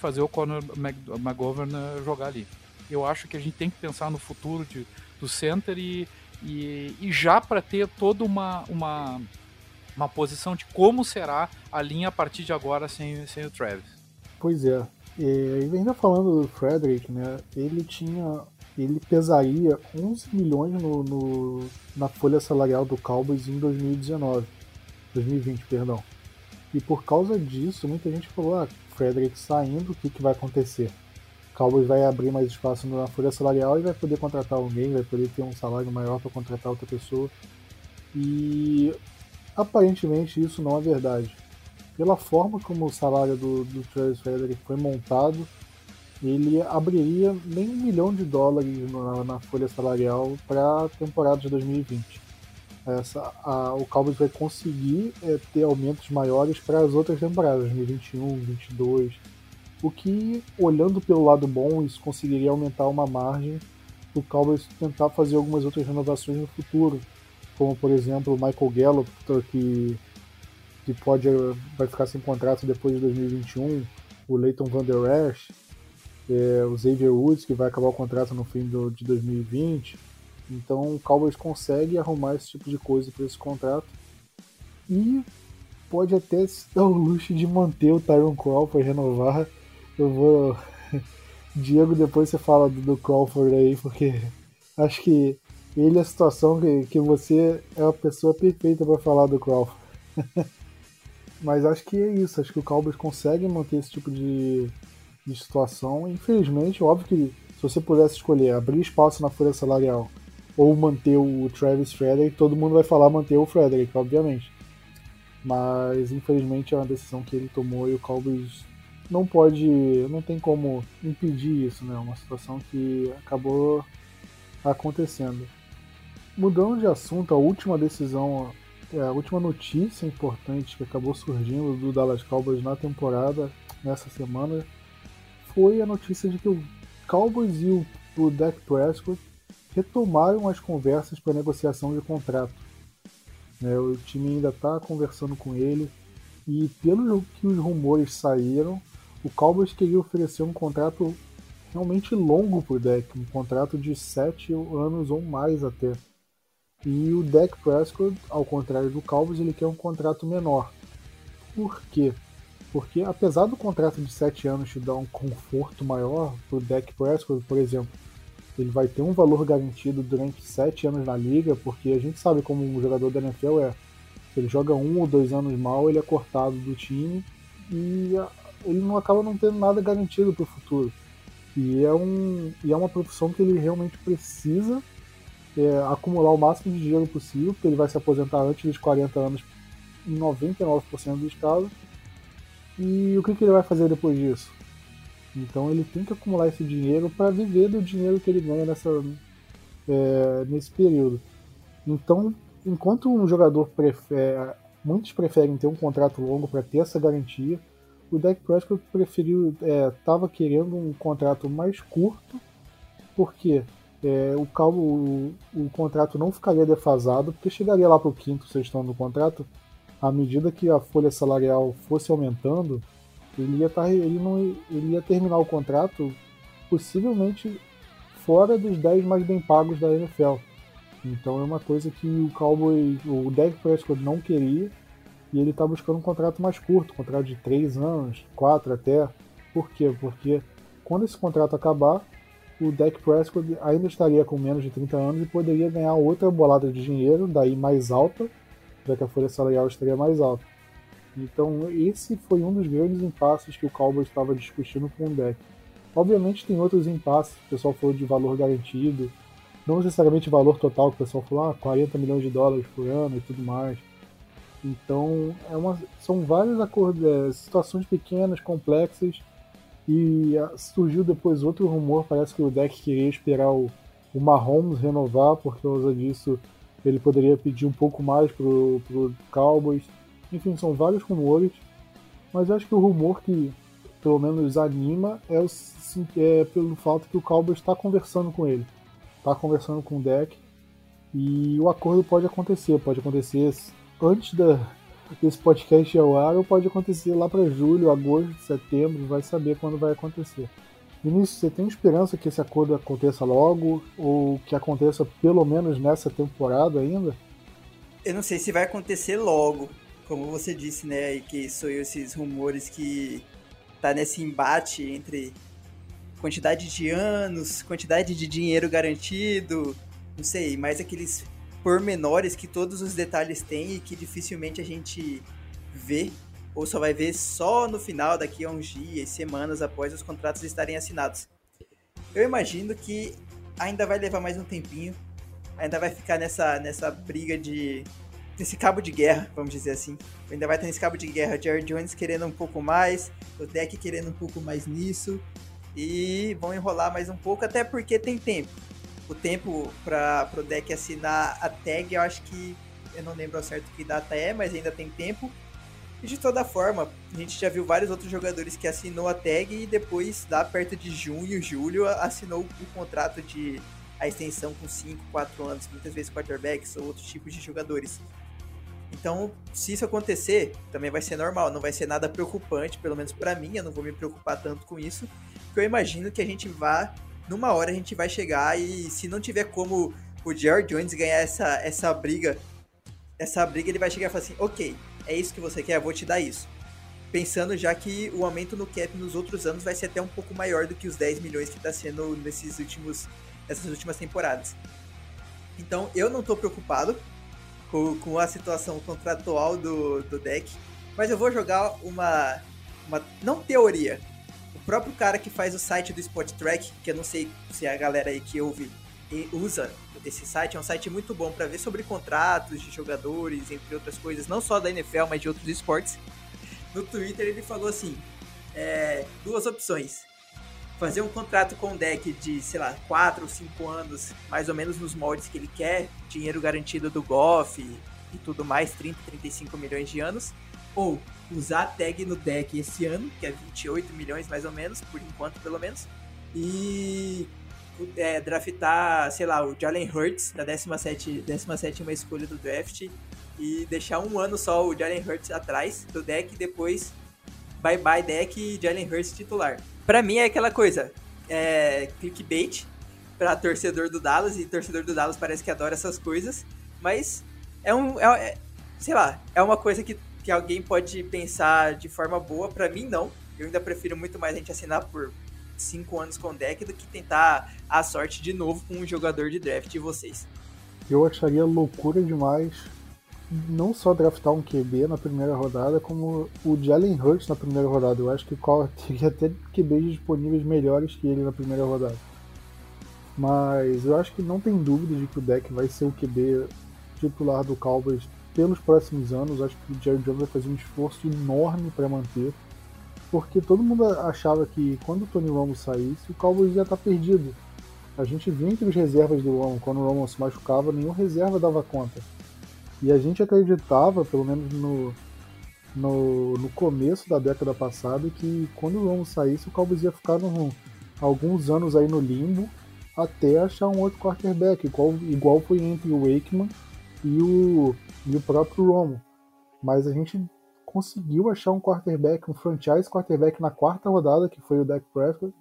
fazer o Conor McGovern eh, jogar ali. Eu acho que a gente tem que pensar no futuro de, do center e e, e já para ter toda uma, uma, uma posição de como será a linha a partir de agora sem, sem o Travis. Pois é. E ainda falando do Frederick, né? Ele tinha. Ele pesaria 11 milhões no, no, na folha salarial do Cowboys em 2019. 2020, perdão. E por causa disso, muita gente falou: ah, Frederick saindo, o que, que vai acontecer? Cowboys vai abrir mais espaço na folha salarial e vai poder contratar alguém, vai poder ter um salário maior para contratar outra pessoa. E aparentemente isso não é verdade. Pela forma como o salário do, do Travis Frederick foi montado, ele abriria nem um milhão de dólares na, na folha salarial para a temporada de 2020. Essa, a, o Cowboys vai conseguir é, ter aumentos maiores para as outras temporadas, 2021, 2022 o que, olhando pelo lado bom, isso conseguiria aumentar uma margem para o Cowboys tentar fazer algumas outras renovações no futuro, como por exemplo o Michael Gallup, que que pode vai ficar sem contrato depois de 2021, o Leighton Van Der Esch, é, o Xavier Woods, que vai acabar o contrato no fim do, de 2020. Então o Cowboys consegue arrumar esse tipo de coisa para esse contrato. E pode até se dar o luxo de manter o Tyron Crawford renovar. Eu vou. Diego, depois você fala do, do Crawford aí, porque acho que ele é a situação que, que você é a pessoa perfeita para falar do Crawford. Mas acho que é isso, acho que o Cowboys consegue manter esse tipo de, de situação. Infelizmente, óbvio que se você pudesse escolher abrir espaço na folha salarial ou manter o Travis Frederick, todo mundo vai falar manter o Frederick, obviamente. Mas infelizmente é uma decisão que ele tomou e o Cowboys não pode, não tem como impedir isso, né? Uma situação que acabou acontecendo. Mudando de assunto, a última decisão, é, a última notícia importante que acabou surgindo do Dallas Cowboys na temporada, nessa semana, foi a notícia de que o Cowboys e o, Dak Prescott retomaram as conversas para negociação de contrato. Né, o time ainda está conversando com ele e pelo que os rumores saíram, o Cowboys queria oferecer um contrato realmente longo para o Dak, um contrato de sete anos ou mais até. E o Dak Prescott, ao contrário do Cowboys, ele quer um contrato menor. Por quê? Porque apesar do contrato de 7 anos te dar um conforto maior, o Dak Prescott, por exemplo, ele vai ter um valor garantido durante 7 anos na liga, porque a gente sabe como um jogador da NFL é. Se ele joga um ou dois anos mal, ele é cortado do time e ele não acaba não tendo nada garantido para o futuro. E é, um, e é uma profissão que ele realmente precisa é, acumular o máximo de dinheiro possível, porque ele vai se aposentar antes dos 40 anos em 99% dos casos. E o que, que ele vai fazer depois disso? Então ele tem que acumular esse dinheiro para viver do dinheiro que ele ganha nessa, é, nesse período. Então, enquanto um jogador prefere, muitos preferem ter um contrato longo para ter essa garantia, o Dak Prescott preferiu, estava é, querendo um contrato mais curto, porque é, o, o, o, contrato não ficaria defasado, porque chegaria lá para o quinto, sexto ano do contrato, à medida que a folha salarial fosse aumentando, ele ia, tá, ele não, ele ia terminar o contrato possivelmente fora dos 10 mais bem pagos da NFL. Então é uma coisa que o Cowboy, o Dak Prescott não queria, e ele está buscando um contrato mais curto, um contrato de 3 anos, 4 até. Por quê? Porque quando esse contrato acabar, o Dak Prescott ainda estaria com menos de 30 anos e poderia ganhar outra bolada de dinheiro, daí mais alta, já que a folha salarial estaria mais alta. Então, esse foi um dos grandes impasses que o Cowboys estava discutindo com o Dak. Obviamente, tem outros impasses, o pessoal falou de valor garantido, não necessariamente valor total, o pessoal falou, ah, 40 milhões de dólares por ano e tudo mais. Então, é uma, são várias é, situações pequenas, complexas, e ah, surgiu depois outro rumor, parece que o deck queria esperar o, o Mahomes renovar, por causa disso ele poderia pedir um pouco mais pro, pro Cowboys. Enfim, são vários rumores, mas acho que o rumor que pelo menos anima é, o, é pelo fato que o Cowboys está conversando com ele. Está conversando com o deck e o acordo pode acontecer, pode acontecer antes da, desse podcast ao ar ou pode acontecer lá para julho, agosto, setembro, vai saber quando vai acontecer. Vinícius, você tem esperança que esse acordo aconteça logo ou que aconteça pelo menos nessa temporada ainda? Eu não sei se vai acontecer logo, como você disse, né, e que sou esses rumores que tá nesse embate entre quantidade de anos, quantidade de dinheiro garantido, não sei, mais aqueles pormenores que todos os detalhes têm e que dificilmente a gente vê ou só vai ver só no final, daqui a uns dias, semanas após os contratos estarem assinados. Eu imagino que ainda vai levar mais um tempinho, ainda vai ficar nessa, nessa briga de. nesse cabo de guerra, vamos dizer assim. Ainda vai ter nesse cabo de guerra, o Jerry Jones querendo um pouco mais, o Deck querendo um pouco mais nisso, e vão enrolar mais um pouco, até porque tem tempo o tempo para o deck assinar a tag, eu acho que eu não lembro ao certo que data é, mas ainda tem tempo. E de toda forma, a gente já viu vários outros jogadores que assinou a tag e depois, lá perto de junho, julho, assinou o contrato de a extensão com 5, 4 anos, muitas vezes quarterbacks ou outros tipos de jogadores. Então, se isso acontecer, também vai ser normal, não vai ser nada preocupante, pelo menos para mim, eu não vou me preocupar tanto com isso, porque eu imagino que a gente vá, numa hora a gente vai chegar e se não tiver como o Jerry Jones ganhar essa, essa briga, essa briga ele vai chegar e falar assim, ok, é isso que você quer, eu vou te dar isso. Pensando já que o aumento no cap nos outros anos vai ser até um pouco maior do que os 10 milhões que está sendo nesses últimos, nessas últimas temporadas. Então eu não estou preocupado com, com, a situação contratual do, do deck, mas eu vou jogar uma, uma. Não teoria. O próprio cara que faz o site do Spot Track, que eu não sei se a galera aí que ouve usa esse site, é um site muito bom para ver sobre contratos de jogadores, entre outras coisas, não só da NFL, mas de outros esportes. No Twitter ele falou assim: é, duas opções fazer um contrato com o deck de, sei lá, 4 ou 5 anos, mais ou menos nos moldes que ele quer, dinheiro garantido do Goff e, e tudo mais, 30, 35 milhões de anos, ou usar a tag no deck esse ano, que é 28 milhões mais ou menos, por enquanto pelo menos, e é, draftar, sei lá, o Jalen Hurts da 17, 17 escolha do draft e deixar um ano só o Jalen Hurts atrás do deck e depois bye bye deck e Jalen Hurts titular. Pra mim é aquela coisa, é clickbait pra torcedor do Dallas, e torcedor do Dallas parece que adora essas coisas, mas é um. É, é, sei lá, é uma coisa que, que alguém pode pensar de forma boa, pra mim não. Eu ainda prefiro muito mais a gente assinar por cinco anos com deck do que tentar a sorte de novo com um jogador de draft de vocês. Eu acharia loucura demais não só draftar um QB na primeira rodada, como o Jalen Hurts na primeira rodada. Eu acho que o teria até QBs disponíveis melhores que ele na primeira rodada. Mas eu acho que não tem dúvida de que o deck vai ser o QB titular do Cowboys pelos próximos anos. Acho que o Jerry Jones vai fazer um esforço enorme para manter. Porque todo mundo achava que quando o Tony Romo saísse, o Cowboys ia estar tá perdido. A gente viu entre os reservas do Romo, quando o Romo se machucava, nenhum reserva dava conta. E a gente acreditava, pelo menos no, no, no começo da década passada, que quando o Romo saísse, o Cowboys ia ficar no, alguns anos aí no limbo até achar um outro quarterback, igual, igual foi entre o Wakeman e o, e o próprio Romo. Mas a gente conseguiu achar um quarterback, um franchise quarterback na quarta rodada, que foi o Dak Prescott.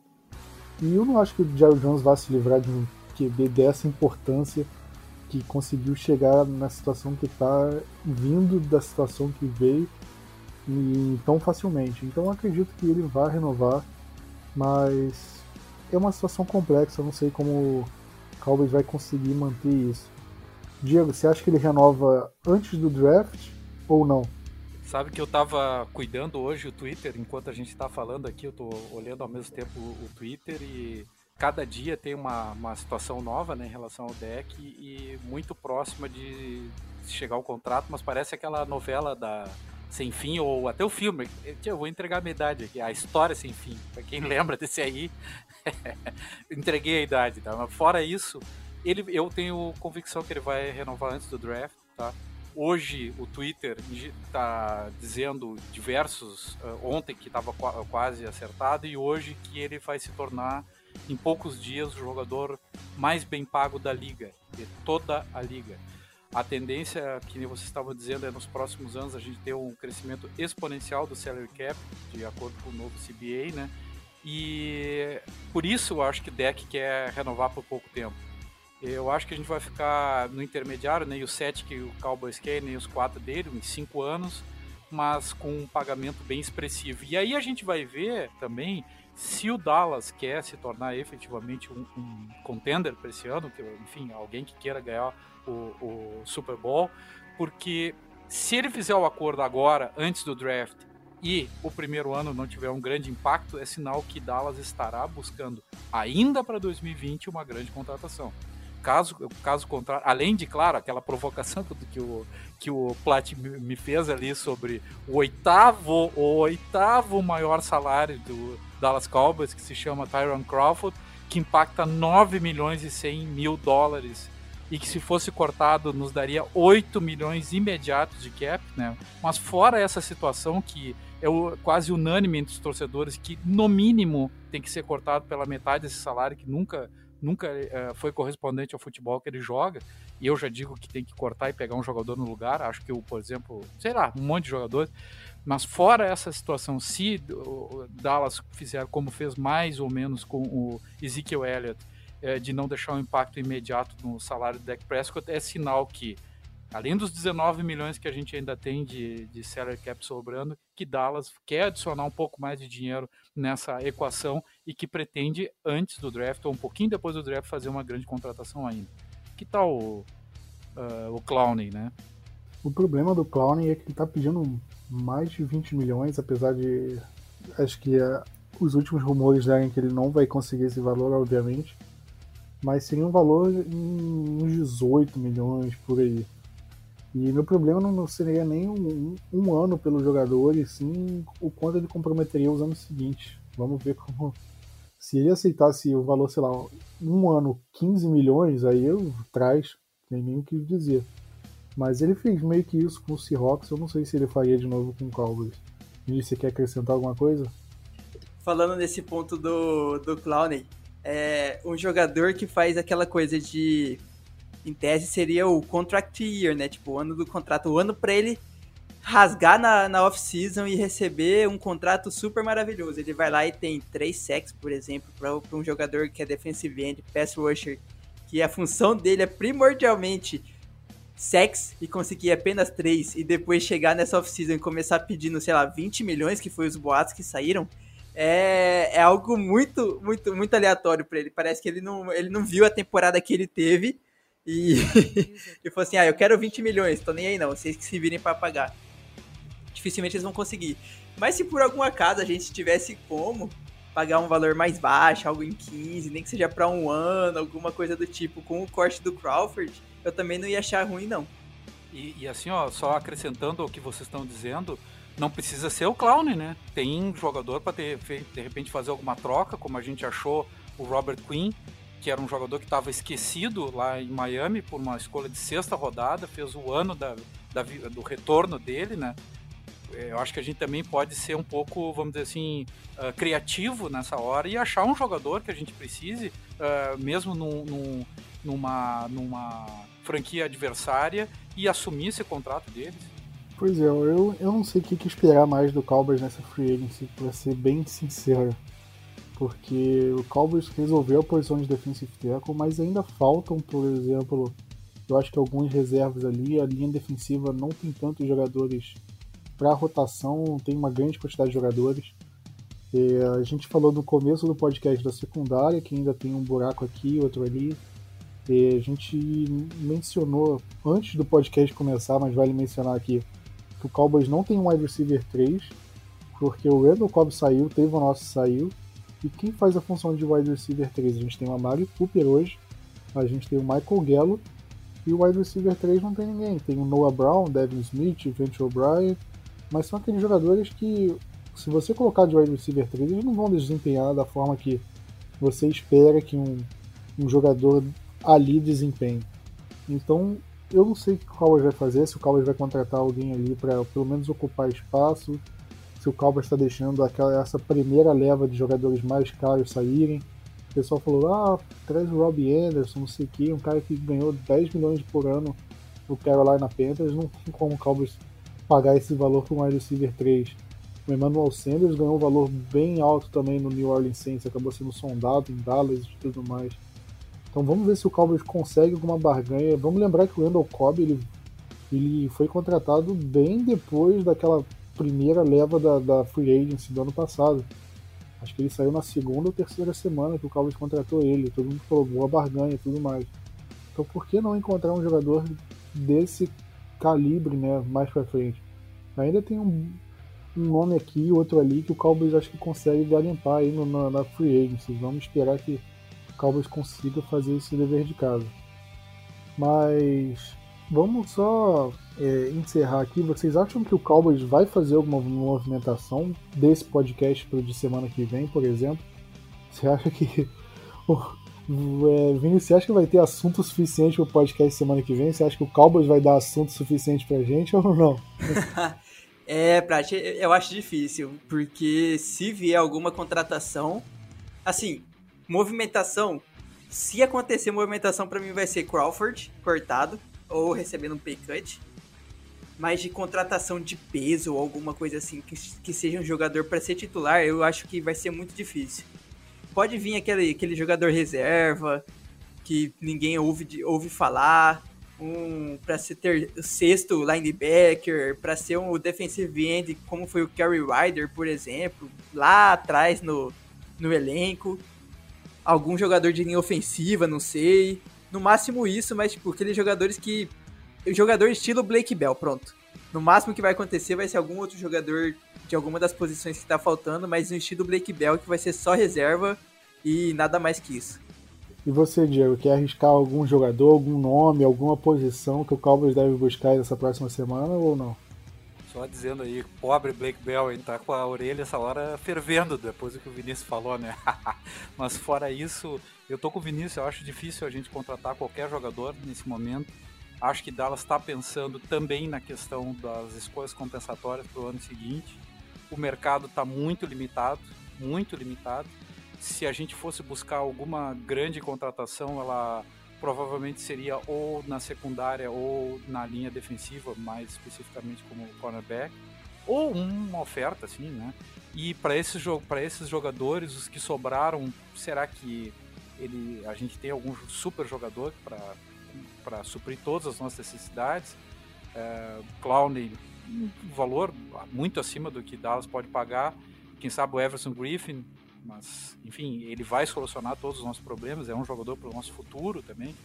E eu não acho que o Jerry Jones vá se livrar de um QB dessa importância que conseguiu chegar na situação que está, vindo da situação que veio e tão facilmente. Então acredito que ele vai renovar, mas é uma situação complexa, eu não sei como o Cowboys vai conseguir manter isso. Diego, você acha que ele renova antes do draft ou não? Sabe que eu estava cuidando hoje o Twitter, enquanto a gente está falando aqui, eu estou olhando ao mesmo tempo o Twitter e cada dia tem uma, uma situação nova né, em relação ao deck e muito próxima de chegar ao contrato, mas parece aquela novela da Sem Fim ou até o filme. Eu vou entregar a minha idade aqui, a história Sem Fim. Para quem lembra desse aí, entreguei a idade. Tá? Mas fora isso, ele, eu tenho convicção que ele vai renovar antes do draft. Tá? Hoje o Twitter está dizendo diversos, uh, ontem que estava quase acertado e hoje que ele vai se tornar em poucos dias, o jogador mais bem pago da liga, de toda a liga. A tendência, que você estava dizendo, é nos próximos anos a gente ter um crescimento exponencial do salary cap, de acordo com o novo CBA, né? E por isso eu acho que o deck quer renovar por pouco tempo. Eu acho que a gente vai ficar no intermediário, nem né? os sete que o Cowboys quer, nem os quatro dele, em cinco anos, mas com um pagamento bem expressivo. E aí a gente vai ver também se o Dallas quer se tornar efetivamente um, um contender para esse ano, que, enfim, alguém que queira ganhar o, o, Super Bowl, porque se ele fizer o acordo agora, antes do draft, e o primeiro ano não tiver um grande impacto, é sinal que Dallas estará buscando, ainda para 2020, uma grande contratação. Caso, caso contrário, além de, claro, aquela provocação que o, que o Plat me fez ali sobre o oitavo, o oitavo maior salário do, Dallas Cowboys, que se chama Tyron Crawford, que impacta 9 milhões e 100 mil dólares e que se fosse cortado nos daria 8 milhões imediatos de cap, né? Mas fora essa situação que é quase unânime entre os torcedores que no mínimo tem que ser cortado pela metade desse salário que nunca nunca uh, foi correspondente ao futebol que ele joga. e eu já digo que tem que cortar e pegar um jogador no lugar. Acho que, o, por exemplo, sei lá, um monte de jogadores. Mas fora essa situação, se o Dallas fizer como fez mais ou menos com o Ezekiel Elliott, é, de não deixar um impacto imediato no salário do Dak Prescott, é sinal que, além dos 19 milhões que a gente ainda tem de, de salary cap sobrando, que Dallas quer adicionar um pouco mais de dinheiro nessa equação e que pretende, antes do draft ou um pouquinho depois do draft, fazer uma grande contratação ainda. Que tal o, uh, o Clowney, né? O problema do Clowney é que ele está pedindo mais de 20 milhões, apesar de. Acho que uh, os últimos rumores derem que ele não vai conseguir esse valor, obviamente. Mas seria um valor em uns 18 milhões por aí. E meu problema não seria nem um, um, ano pelo jogador, e sim o quanto ele comprometeria os anos seguintes. Vamos ver como. Se ele aceitasse o valor, sei lá, um ano 15 milhões, aí eu traz, nem nem o que dizer. Mas ele fez meio que isso com o Seahawks, eu não sei se ele faria de novo com o Cowboys. E você quer acrescentar alguma coisa? Falando nesse ponto do, do Clowney, é um jogador que faz aquela coisa de. Em tese seria o contract year, né? Tipo, o ano do contrato, o ano para ele rasgar na, na off-season e receber um contrato super maravilhoso. Ele vai lá e tem três sacks, por exemplo, para um jogador que é defensive end, pass rusher, que a função dele é primordialmente sex e conseguir apenas três e depois chegar nessa off-season e começar pedindo, sei lá, 20 milhões, que foi os boatos que saíram, é, é algo muito, muito, muito aleatório para ele. Parece que ele não, ele não viu a temporada que ele teve e, e falou assim: ah, eu quero 20 milhões, tô nem aí não, vocês que se virem para pagar. Dificilmente eles vão conseguir. Mas se por algum acaso a gente tivesse como pagar um valor mais baixo, algo em 15, nem que seja para um ano, alguma coisa do tipo, com o corte do Crawford, eu também não ia achar ruim, não. E, e assim, ó, só acrescentando o que vocês estão dizendo, não precisa ser o clown, né? Tem jogador para de repente fazer alguma troca, como a gente achou o Robert Quinn, que era um jogador que estava esquecido lá em Miami por uma escolha de sexta rodada, fez o ano da, da, do retorno dele, né? Eu acho que a gente também pode ser um pouco, vamos dizer assim, uh, criativo nessa hora e achar um jogador que a gente precise, uh, mesmo num, num, numa, numa franquia adversária, e assumir esse contrato deles. Pois é, eu, eu não sei o que, que esperar mais do Cowboys nessa free agency, pra ser bem sincero. Porque o Cowboys resolveu a posição de defensive tackle, mas ainda faltam, por exemplo, eu acho que alguns reservas ali. A linha defensiva não tem tantos jogadores para rotação, tem uma grande quantidade de jogadores. A gente falou no começo do podcast da secundária, que ainda tem um buraco aqui, outro ali. A gente mencionou antes do podcast começar, mas vale mencionar aqui, que o Cowboys não tem um wide receiver 3, porque o Randall Cobb saiu, o nosso saiu, e quem faz a função de wide receiver 3? A gente tem o Amari Cooper hoje, a gente tem o Michael Gallo, e o wide receiver 3 não tem ninguém. Tem o Noah Brown, Devin Smith, Venture O'Brien, mas são aqueles jogadores que, se você colocar de wide receiver 3, eles não vão desempenhar da forma que você espera que um, um jogador ali desempenhe. Então, eu não sei o que o Cowboys vai fazer, se o Cowboys vai contratar alguém ali para pelo menos ocupar espaço, se o Cowboys está deixando aquela, essa primeira leva de jogadores mais caros saírem. O pessoal falou, ah, traz o Robbie Anderson, não sei o que, um cara que ganhou 10 milhões por ano no Carolina Panthers, não tem como o Cowboys pagar esse valor com um wide receiver 3. O Emmanuel Sanders ganhou um valor bem alto também no New Orleans Saints, acabou sendo sondado em Dallas e tudo mais. Então vamos ver se o Cowboys consegue alguma barganha. Vamos lembrar que o Randall Cobb ele, ele foi contratado bem depois daquela primeira leva da, da Free Agency do ano passado. Acho que ele saiu na segunda ou terceira semana que o Cowboys contratou ele. Todo mundo falou boa barganha e tudo mais. Então por que não encontrar um jogador desse calibre né, mais pra frente? Ainda tem um, um nome aqui outro ali que o Cowboys acho que consegue garimpar aí no, na, na Free Agency. Vamos esperar que Cowboys consiga fazer esse dever de casa. Mas vamos só é, encerrar aqui. Vocês acham que o Cowboys vai fazer alguma movimentação desse podcast para o de semana que vem, por exemplo? Você acha que. É, Vini, você acha que vai ter assunto suficiente para o podcast semana que vem? Você acha que o Cowboys vai dar assunto suficiente para gente ou não? é, Prat, eu acho difícil, porque se vier alguma contratação, assim, movimentação Se acontecer movimentação, para mim vai ser Crawford cortado ou recebendo um pay cut. Mas de contratação de peso ou alguma coisa assim que, que seja um jogador para ser titular, eu acho que vai ser muito difícil. Pode vir aquele, aquele jogador reserva que ninguém ouve, ouve falar, um para ser ter, sexto linebacker, para ser um defensive end, como foi o Kerry Ryder, por exemplo, lá atrás no, no elenco. Algum jogador de linha ofensiva, não sei. No máximo isso, mas tipo, aqueles jogadores que. Jogador estilo Blake Bell, pronto. No máximo que vai acontecer vai ser algum outro jogador de alguma das posições que tá faltando, mas no estilo Blake Bell que vai ser só reserva e nada mais que isso. E você, Diego, quer arriscar algum jogador, algum nome, alguma posição que o Cowboys deve buscar nessa próxima semana ou não? Só dizendo aí, pobre Blake Bell, ele tá com a orelha essa hora fervendo depois do que o Vinícius falou, né? Mas fora isso, eu tô com o Vinícius, eu acho difícil a gente contratar qualquer jogador nesse momento. Acho que Dallas está pensando também na questão das escolhas compensatórias para o ano seguinte. O mercado está muito limitado, muito limitado se a gente fosse buscar alguma grande contratação, ela provavelmente seria ou na secundária ou na linha defensiva, mais especificamente como cornerback, ou uma oferta, assim, né? E para esse para esses jogadores, os que sobraram, será que ele, a gente tem algum super jogador para suprir todas as nossas necessidades? É, Clowney, um valor muito acima do que Dallas pode pagar. Quem sabe o Everson Griffin, mas enfim, ele vai solucionar todos os nossos problemas, é um jogador para o nosso futuro também.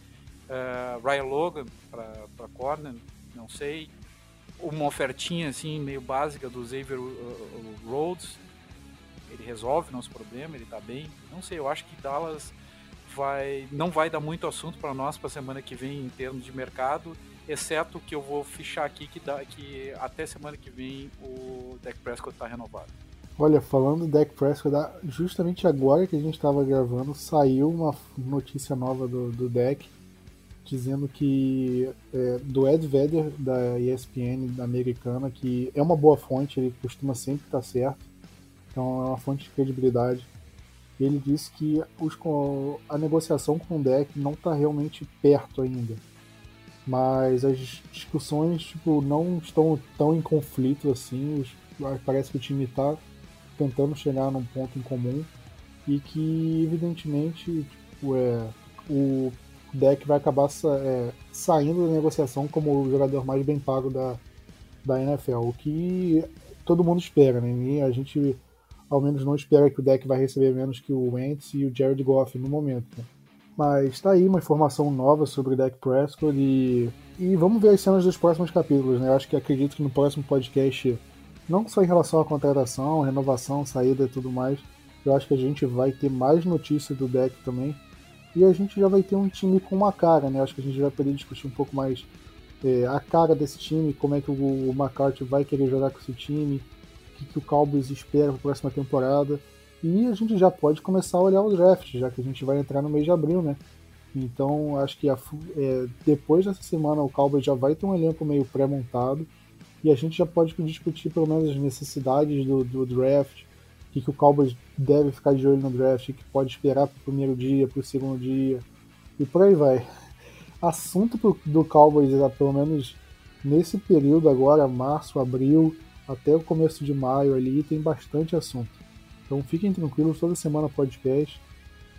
Uh, Ryan Logan para corner, não sei. Uma ofertinha assim meio básica do Xavier uh, Rhodes, ele resolve nosso problema, ele está bem. Não sei, eu acho que Dallas vai não vai dar muito assunto para nós para semana que vem em termos de mercado, exceto que eu vou fichar aqui que, dá, que até semana que vem o Dak Prescott está renovado. Olha, falando do Dak Prescott, justamente agora que a gente estava gravando, saiu uma notícia nova do, do Dak dizendo que é, do Ed Vedder da ESPN americana, que é uma boa fonte, ele costuma sempre estar certo, então é uma fonte de credibilidade. Ele disse que os, a negociação com o Deck não está realmente perto ainda, mas as discussões tipo, não estão tão em conflito assim. Os, parece que o time está tentando chegar num ponto em comum e que evidentemente tipo, é, o deck vai acabar é, saindo da negociação como o jogador mais bem pago da, da NFL, o que todo mundo espera, né? E a gente ao menos não espera que o deck vai receber menos que o Wentz e o Jared Goff no momento. Mas está aí uma informação nova sobre o deck Prescott e, e vamos ver as cenas dos próximos capítulos, né? Eu acho que acredito que no próximo podcast não só em relação à contratação, renovação, saída e tudo mais. Eu acho que a gente vai ter mais notícias do deck também. E a gente já vai ter um time com uma cara, né? Eu acho que a gente vai poder discutir um pouco mais é, a cara desse time, como é que o McCarthy vai querer jogar com esse time, o que, que o Cowboys espera para a próxima temporada. E a gente já pode começar a olhar o draft, já que a gente vai entrar no mês de abril, né? Então acho que a, é, depois dessa semana o Cowboys já vai ter um elenco meio pré-montado e a gente já pode discutir pelo menos as necessidades do, do draft, o que, que o Cowboys deve ficar de olho no draft, o que pode esperar para o primeiro dia, para o segundo dia, e por aí vai. Assunto pro, do Cowboys, é, pelo menos nesse período agora, março, abril, até o começo de maio ali, tem bastante assunto. Então fiquem tranquilos, toda semana podcast.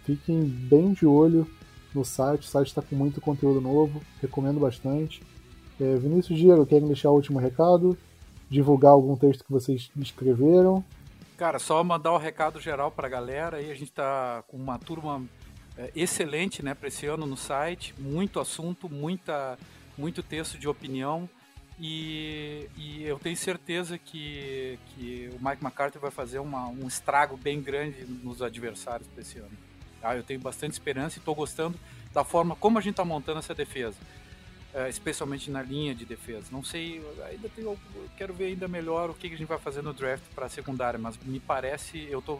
Fiquem bem de olho no site, o site está com muito conteúdo novo, recomendo bastante. É, Vinícius Diego, querem deixar o último recado? Divulgar algum texto que vocês escreveram? Cara, só mandar o um recado geral para a galera. Aí a gente está com uma turma é, excelente né, para esse ano no site. Muito assunto, muita, muito texto de opinião. E, e, eu tenho certeza que, que o Mike McCarthy vai fazer uma, um estrago bem grande nos adversários para esse ano. Ah, eu tenho bastante esperança e estou gostando da forma como a gente está montando essa defesa. É, especialmente na linha de defesa. Não sei, ainda tenho, quero ver ainda melhor o que a gente vai fazer no draft para a secundária, mas me parece, eu tô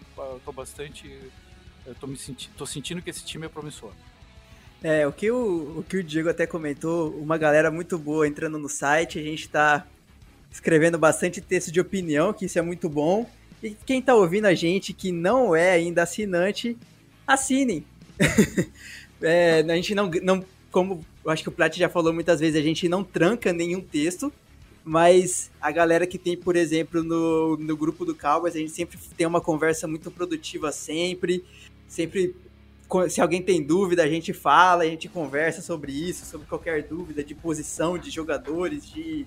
bastante, tô me sentindo, tô sentindo que esse time é promissor. É, o que o, o que o Diego até comentou, uma galera muito boa entrando no site, a gente está escrevendo bastante texto de opinião, que isso é muito bom. E quem está ouvindo a gente que não é ainda assinante, assinem. É, a gente não, não, como eu acho que o Plat já falou muitas vezes, a gente não tranca nenhum texto, mas a galera que tem, por exemplo, no, no grupo do Cowboys, a gente sempre tem uma conversa muito produtiva sempre, sempre se alguém tem dúvida, a gente fala, a gente conversa sobre isso, sobre qualquer dúvida de posição de jogadores, de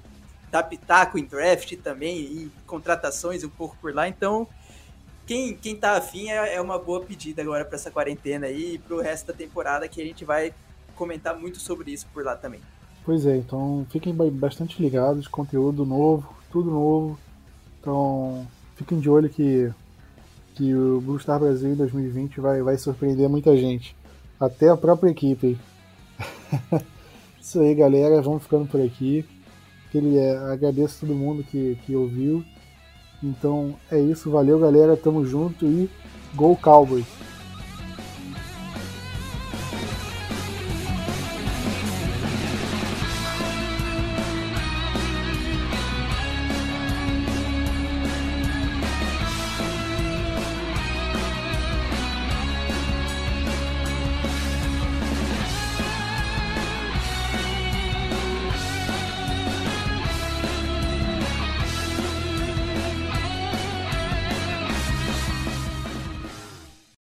dar pitaco em draft também, em contratações um pouco por lá. Então, quem, quem tá afim é, é uma boa pedida agora para essa quarentena aí e pro resto da temporada que a gente vai comentar muito sobre isso por lá também. Pois é, então fiquem bastante ligados, conteúdo novo, tudo novo. Então fiquem de olho que, que o Blue Star Brasil em 2020 vai, vai surpreender muita gente. Até a própria equipe. Isso aí, galera. Vamos ficando por aqui. Aquele, é, agradeço a todo mundo que, que ouviu. Então é isso. Valeu, galera. Tamo junto e Go Cowboys!